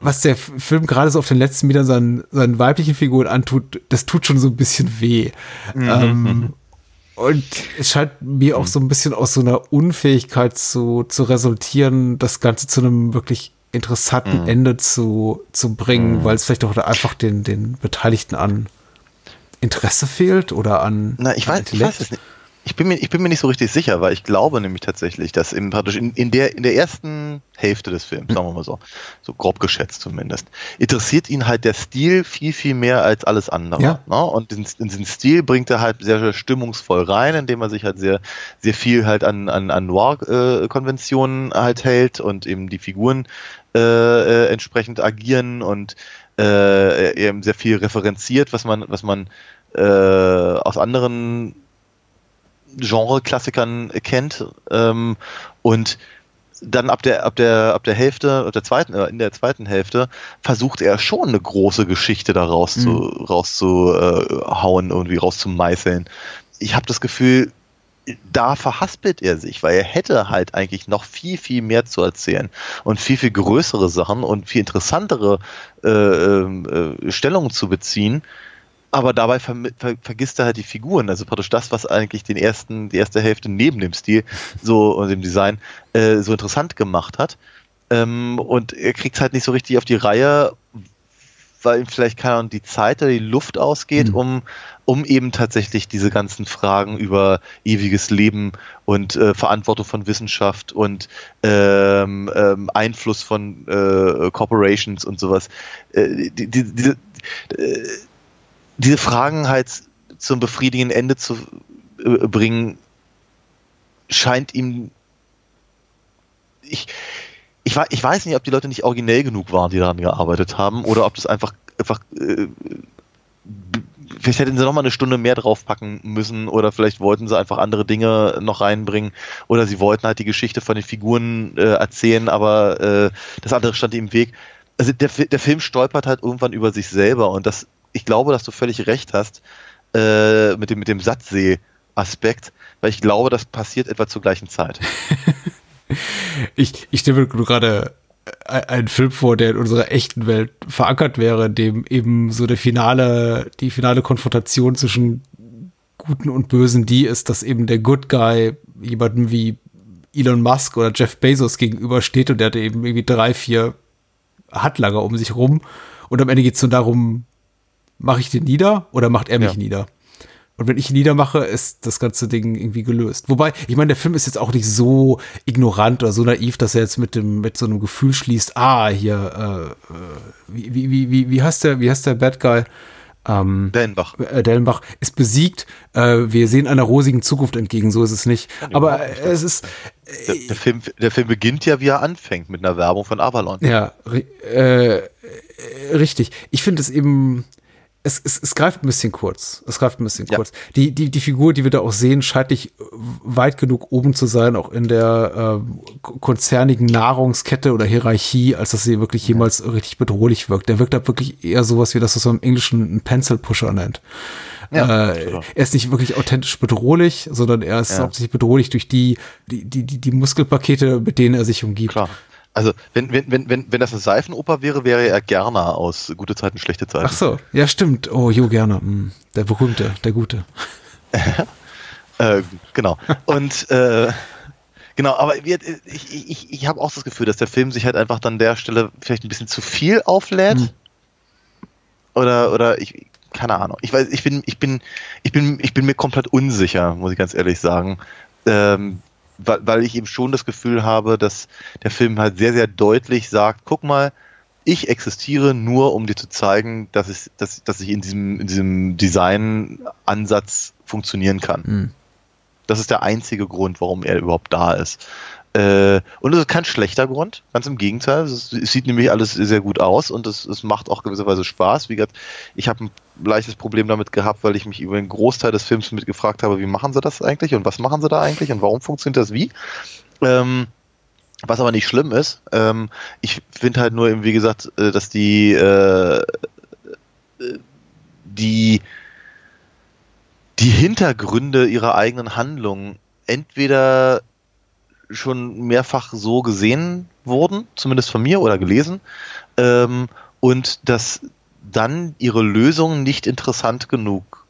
was der Film gerade so auf den letzten Metern seinen, seinen weiblichen Figuren antut, das tut schon so ein bisschen weh. Mhm. Ähm, (laughs) und es scheint mir auch so ein bisschen aus so einer Unfähigkeit zu, zu resultieren, das Ganze zu einem wirklich interessanten mhm. Ende zu, zu bringen, mhm. weil es vielleicht auch einfach den, den Beteiligten an Interesse fehlt oder an. Na, ich weiß, ich weiß es nicht. Ich bin, mir, ich bin mir nicht so richtig sicher, weil ich glaube nämlich tatsächlich, dass im, praktisch in, in, der, in der ersten Hälfte des Films, sagen wir mal so, so grob geschätzt zumindest, interessiert ihn halt der Stil viel, viel mehr als alles andere. Ja. Ne? Und in, in diesen Stil bringt er halt sehr, sehr stimmungsvoll rein, indem er sich halt sehr, sehr viel halt an, an, an Noir-Konventionen halt hält und eben die Figuren äh, äh, entsprechend agieren und äh, eben sehr viel referenziert, was man, was man äh, aus anderen Genre-Klassikern kennt ähm, und dann ab der ab der ab der Hälfte der zweiten äh, in der zweiten Hälfte versucht er schon eine große Geschichte da raus zu Mhm. rauszuhauen irgendwie rauszumeißeln. Ich habe das Gefühl, da verhaspelt er sich, weil er hätte halt eigentlich noch viel, viel mehr zu erzählen und viel, viel größere Sachen und viel interessantere äh, ähm, äh, Stellungen zu beziehen. Aber dabei ver ver vergisst er halt die Figuren, also praktisch das, was eigentlich den ersten, die erste Hälfte neben dem Stil (laughs) so und dem Design äh, so interessant gemacht hat. Ähm, und er kriegt halt nicht so richtig auf die Reihe, weil ihm vielleicht keine Ahnung, die Zeit oder die Luft ausgeht, Mhm. um, um eben tatsächlich diese ganzen Fragen über ewiges Leben und äh, Verantwortung von Wissenschaft und ähm, ähm, Einfluss von äh, Corporations und sowas, äh, die, die, diese, äh, diese Fragen halt zum befriedigenden Ende zu äh, bringen, scheint ihm ich, ich, ich weiß nicht, ob die Leute nicht originell genug waren, die daran gearbeitet haben, oder ob das einfach, einfach äh, vielleicht hätten sie noch mal eine Stunde mehr draufpacken müssen, oder vielleicht wollten sie einfach andere Dinge noch reinbringen, oder sie wollten halt die Geschichte von den Figuren äh, erzählen, aber äh, das andere stand ihm im Weg. Also der, der Film stolpert halt irgendwann über sich selber und das, ich glaube, dass du völlig recht hast äh, mit dem, mit dem Satzsee-Aspekt, weil ich glaube, das passiert etwa zur gleichen Zeit. (laughs) Ich, ich stelle mir gerade äh, einen Film vor, der in unserer echten Welt verankert wäre, in dem eben so der finale, die finale Konfrontation zwischen Guten und Bösen die ist, dass eben der Good Guy jemandem wie Elon Musk oder Jeff Bezos gegenübersteht und der hat eben irgendwie drei, vier Handlanger um sich rum und am Ende geht es nur darum, mache ich den nieder oder macht er mich Ja. nieder? Und wenn ich ihn niedermache, ist das ganze Ding irgendwie gelöst. Wobei, ich meine, der Film ist jetzt auch nicht so ignorant oder so naiv, dass er jetzt mit dem, mit so einem Gefühl schließt, ah, hier, äh, äh, wie, wie, wie, wie, heißt der, wie heißt der Bad Guy? Ähm, Dellenbach. äh, Dellenbach ist besiegt. Äh, wir sehen einer rosigen Zukunft entgegen, so ist es nicht. Aber äh, es ist, Der, der, Film, der Film beginnt ja, wie er anfängt, mit einer Werbung von Avalon. Ja, äh, äh, richtig. Ich finde es eben, es, es, es greift ein bisschen kurz. Es greift ein bisschen Ja. kurz. Die, die, die Figur, die wir da auch sehen, scheint nicht weit genug oben zu sein, auch in der äh, konzernigen Nahrungskette oder Hierarchie, als dass sie wirklich jemals richtig bedrohlich wirkt. Der wirkt da wirklich eher sowas wie das, was man im Englischen einen Pencil Pusher nennt. Ja, äh, genau. er ist nicht wirklich authentisch bedrohlich, sondern er ist Ja. hauptsächlich bedrohlich durch die, die, die, die, die Muskelpakete, mit denen er sich umgibt. Klar. Also, wenn, wenn, wenn, wenn, wenn das eine Seifenoper wäre, wäre er Gerner aus Gute Zeiten, Schlechte Zeiten. Ach so, ja stimmt. Oh, Jo Gerner, hm, der berühmte, der gute. (laughs) Äh, genau. Und äh, genau, aber wir, ich, ich, ich habe auch das Gefühl, dass der Film sich halt einfach an der Stelle vielleicht ein bisschen zu viel auflädt. Hm. Oder, oder ich, keine Ahnung. Ich weiß, ich bin, ich bin, ich bin, ich bin mir komplett unsicher, muss ich ganz ehrlich sagen. Ähm, weil, weil ich eben schon das Gefühl habe, dass der Film halt sehr, sehr deutlich sagt, guck mal, ich existiere nur, um dir zu zeigen, dass ich, dass, dass ich in diesem, in diesem Design-Ansatz funktionieren kann. Hm. Das ist der einzige Grund, warum er überhaupt da ist. Äh, und es ist kein schlechter Grund, ganz im Gegenteil. Es, ist, es sieht nämlich alles sehr gut aus und es, es macht auch gewisserweise Spaß. Wie gesagt, ich habe ein leichtes Problem damit gehabt, weil ich mich über den Großteil des Films mitgefragt habe, wie machen sie das eigentlich und was machen sie da eigentlich und warum funktioniert das wie. Ähm, was aber nicht schlimm ist. Ähm, ich finde halt nur, eben, wie gesagt, äh, dass die, äh, äh, die die Hintergründe ihrer eigenen Handlungen entweder schon mehrfach so gesehen wurden, zumindest von mir oder gelesen, ähm, und dass dann ihre Lösungen nicht interessant genug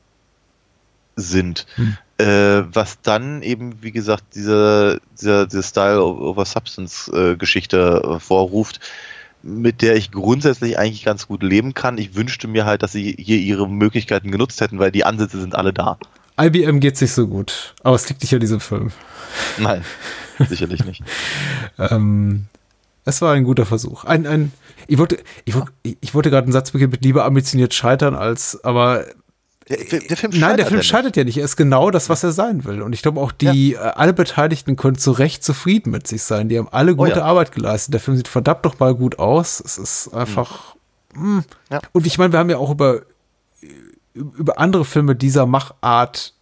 sind. Hm. Äh, was dann eben, wie gesagt, diese, diese, diese Style over Substance äh, Geschichte äh, vorruft, mit der ich grundsätzlich eigentlich ganz gut leben kann. Ich wünschte mir halt, dass sie hier ihre Möglichkeiten genutzt hätten, weil die Ansätze sind alle da. IBM geht's nicht so gut, aber es liegt nicht an diesem Film. Nein, (laughs) sicherlich nicht. Ähm, es war ein guter Versuch. Ein, ein, ich wollte, ich wollte, ich wollte gerade einen Satz beginnen mit lieber ambitioniert scheitern als, aber Der, der Film Nein, der Film ja scheitert ja nicht. Er ist genau das, was er sein will. Und ich glaube auch, die äh, alle Beteiligten können zu Recht zufrieden mit sich sein. Die haben alle gute Oh ja. Arbeit geleistet. Der Film sieht verdammt noch mal gut aus. Es ist einfach. mm. Ja. Und ich meine, wir haben ja auch über über andere Filme dieser Machart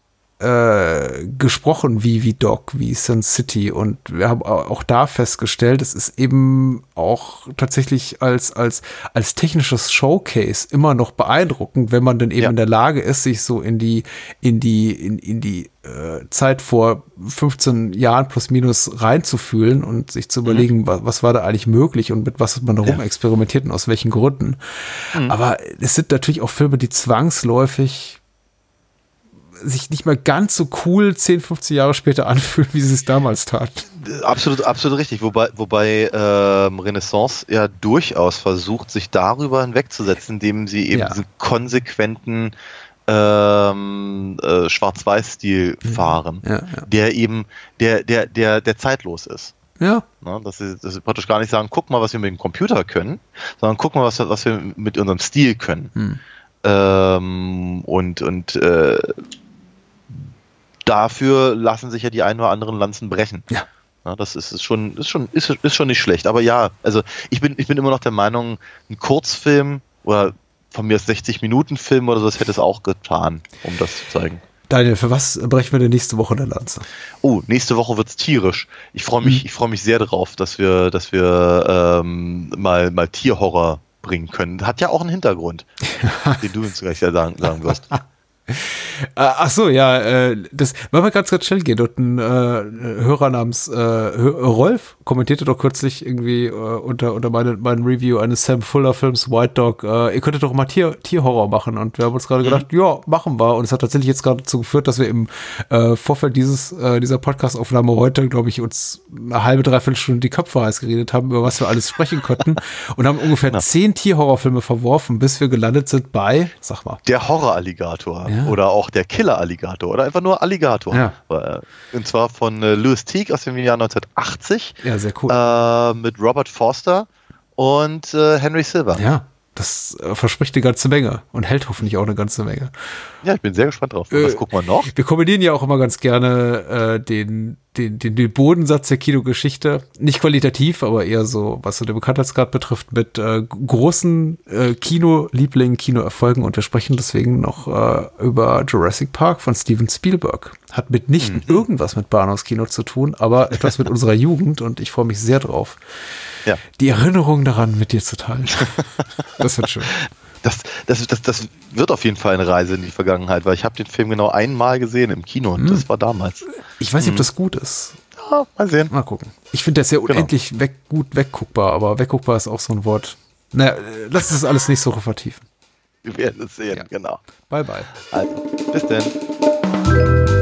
äh, gesprochen, wie wie Doc, wie Sin City und wir haben au- auch da festgestellt, es ist eben auch tatsächlich als als als technisches Showcase immer noch beeindruckend, wenn man dann eben Ja. in der Lage ist, sich so in die in die in, in die äh, Zeit vor 15 Jahren plus minus reinzufühlen und sich zu überlegen, was, was war da eigentlich möglich und mit was hat man da rum experimentiert und aus welchen Gründen. Aber es sind natürlich auch Filme, die zwangsläufig sich nicht mehr ganz so cool 10, 15 Jahre später anfühlen, wie sie es damals tat. Absolut, absolut richtig. Wobei, wobei ähm, Renaissance ja durchaus versucht, sich darüber hinwegzusetzen, indem sie eben Ja. diesen konsequenten ähm, äh, Schwarz-Weiß-Stil fahren, Ja, ja. der eben, der, der, der, der zeitlos ist. Ja, Ne? Dass, sie, dass sie praktisch gar nicht sagen, guck mal, was wir mit dem Computer können, sondern guck mal, was, wir- was wir mit unserem Stil können. Hm. Ähm, und und äh, dafür lassen sich ja die ein oder anderen Lanzen brechen. Ja. Ja, das ist, ist schon, ist schon, ist, ist schon nicht schlecht. Aber ja, also ich bin, ich bin immer noch der Meinung, ein Kurzfilm oder von mir aus 60 Minuten Film oder so, das hätte es auch getan, um das zu zeigen. Daniel, für was brechen wir denn nächste Woche eine Lanze? Oh, nächste Woche wird's tierisch. Ich freue mich, ich freue mich sehr darauf, dass wir, dass wir ähm, mal, mal Tierhorror bringen können. Hat ja auch einen Hintergrund, (laughs) den du uns gleich ja sagen, sagen wirst. Äh, ach so, ja, äh, das war mal ganz, ganz schnell geht. Und ein äh, Hörer namens äh, Rolf kommentierte doch kürzlich irgendwie äh, unter, unter meine, meinem Review eines Sam Fuller Films White Dog, äh, ihr könntet doch mal Tier, Tierhorror machen. Und wir haben uns gerade gedacht, ja, machen wir. Und es hat tatsächlich jetzt gerade dazu geführt, dass wir im Vorfeld dieses, äh, dieser Podcast-Aufnahme heute, glaube ich, uns eine halbe, dreiviertel Stunde die Köpfe heiß geredet haben, über was wir alles sprechen könnten. (laughs) und haben ungefähr zehn Tierhorrorfilme verworfen, bis wir gelandet sind bei, sag mal, Der Horror-Alligator Ja. oder auch der Killer-Alligator oder einfach nur Alligator. Ja. Äh, Und zwar von äh, Louis Teague aus dem Jahr 1980 ja, sehr cool. äh, mit Robert Forster und äh, Henry Silver. Ja. Ja, das äh, verspricht eine ganze Menge und hält hoffentlich auch eine ganze Menge. ich bin sehr gespannt drauf. Äh, was gucken wir noch? Wir kombinieren ja auch immer ganz gerne den, den, den, den Bodensatz der Kinogeschichte. Nicht qualitativ, aber eher so, was so den Bekanntheitsgrad betrifft, mit äh, großen äh, Kino-Lieblingen, Kinoerfolgen. Und wir sprechen deswegen noch äh, über Jurassic Park von Steven Spielberg. Hat mitnichten irgendwas mit Bahnhofskino zu tun, aber etwas mit unserer Jugend und ich freue mich sehr drauf, Ja. die Erinnerung daran mit dir zu teilen. Das wird schön. (laughs) Das, das, das, das wird auf jeden Fall eine Reise in die Vergangenheit, weil ich habe den Film genau einmal gesehen im Kino und das war damals. Ich weiß nicht, ob das gut ist. Ja, mal sehen. Mal gucken. Ich finde, der ist ja unendlich weg, gut wegguckbar, aber wegguckbar ist auch so ein Wort. Naja, äh, lass uns das alles nicht so vertiefen. Wir werden es sehen, Ja. genau. Bye, bye. Also, bis denn.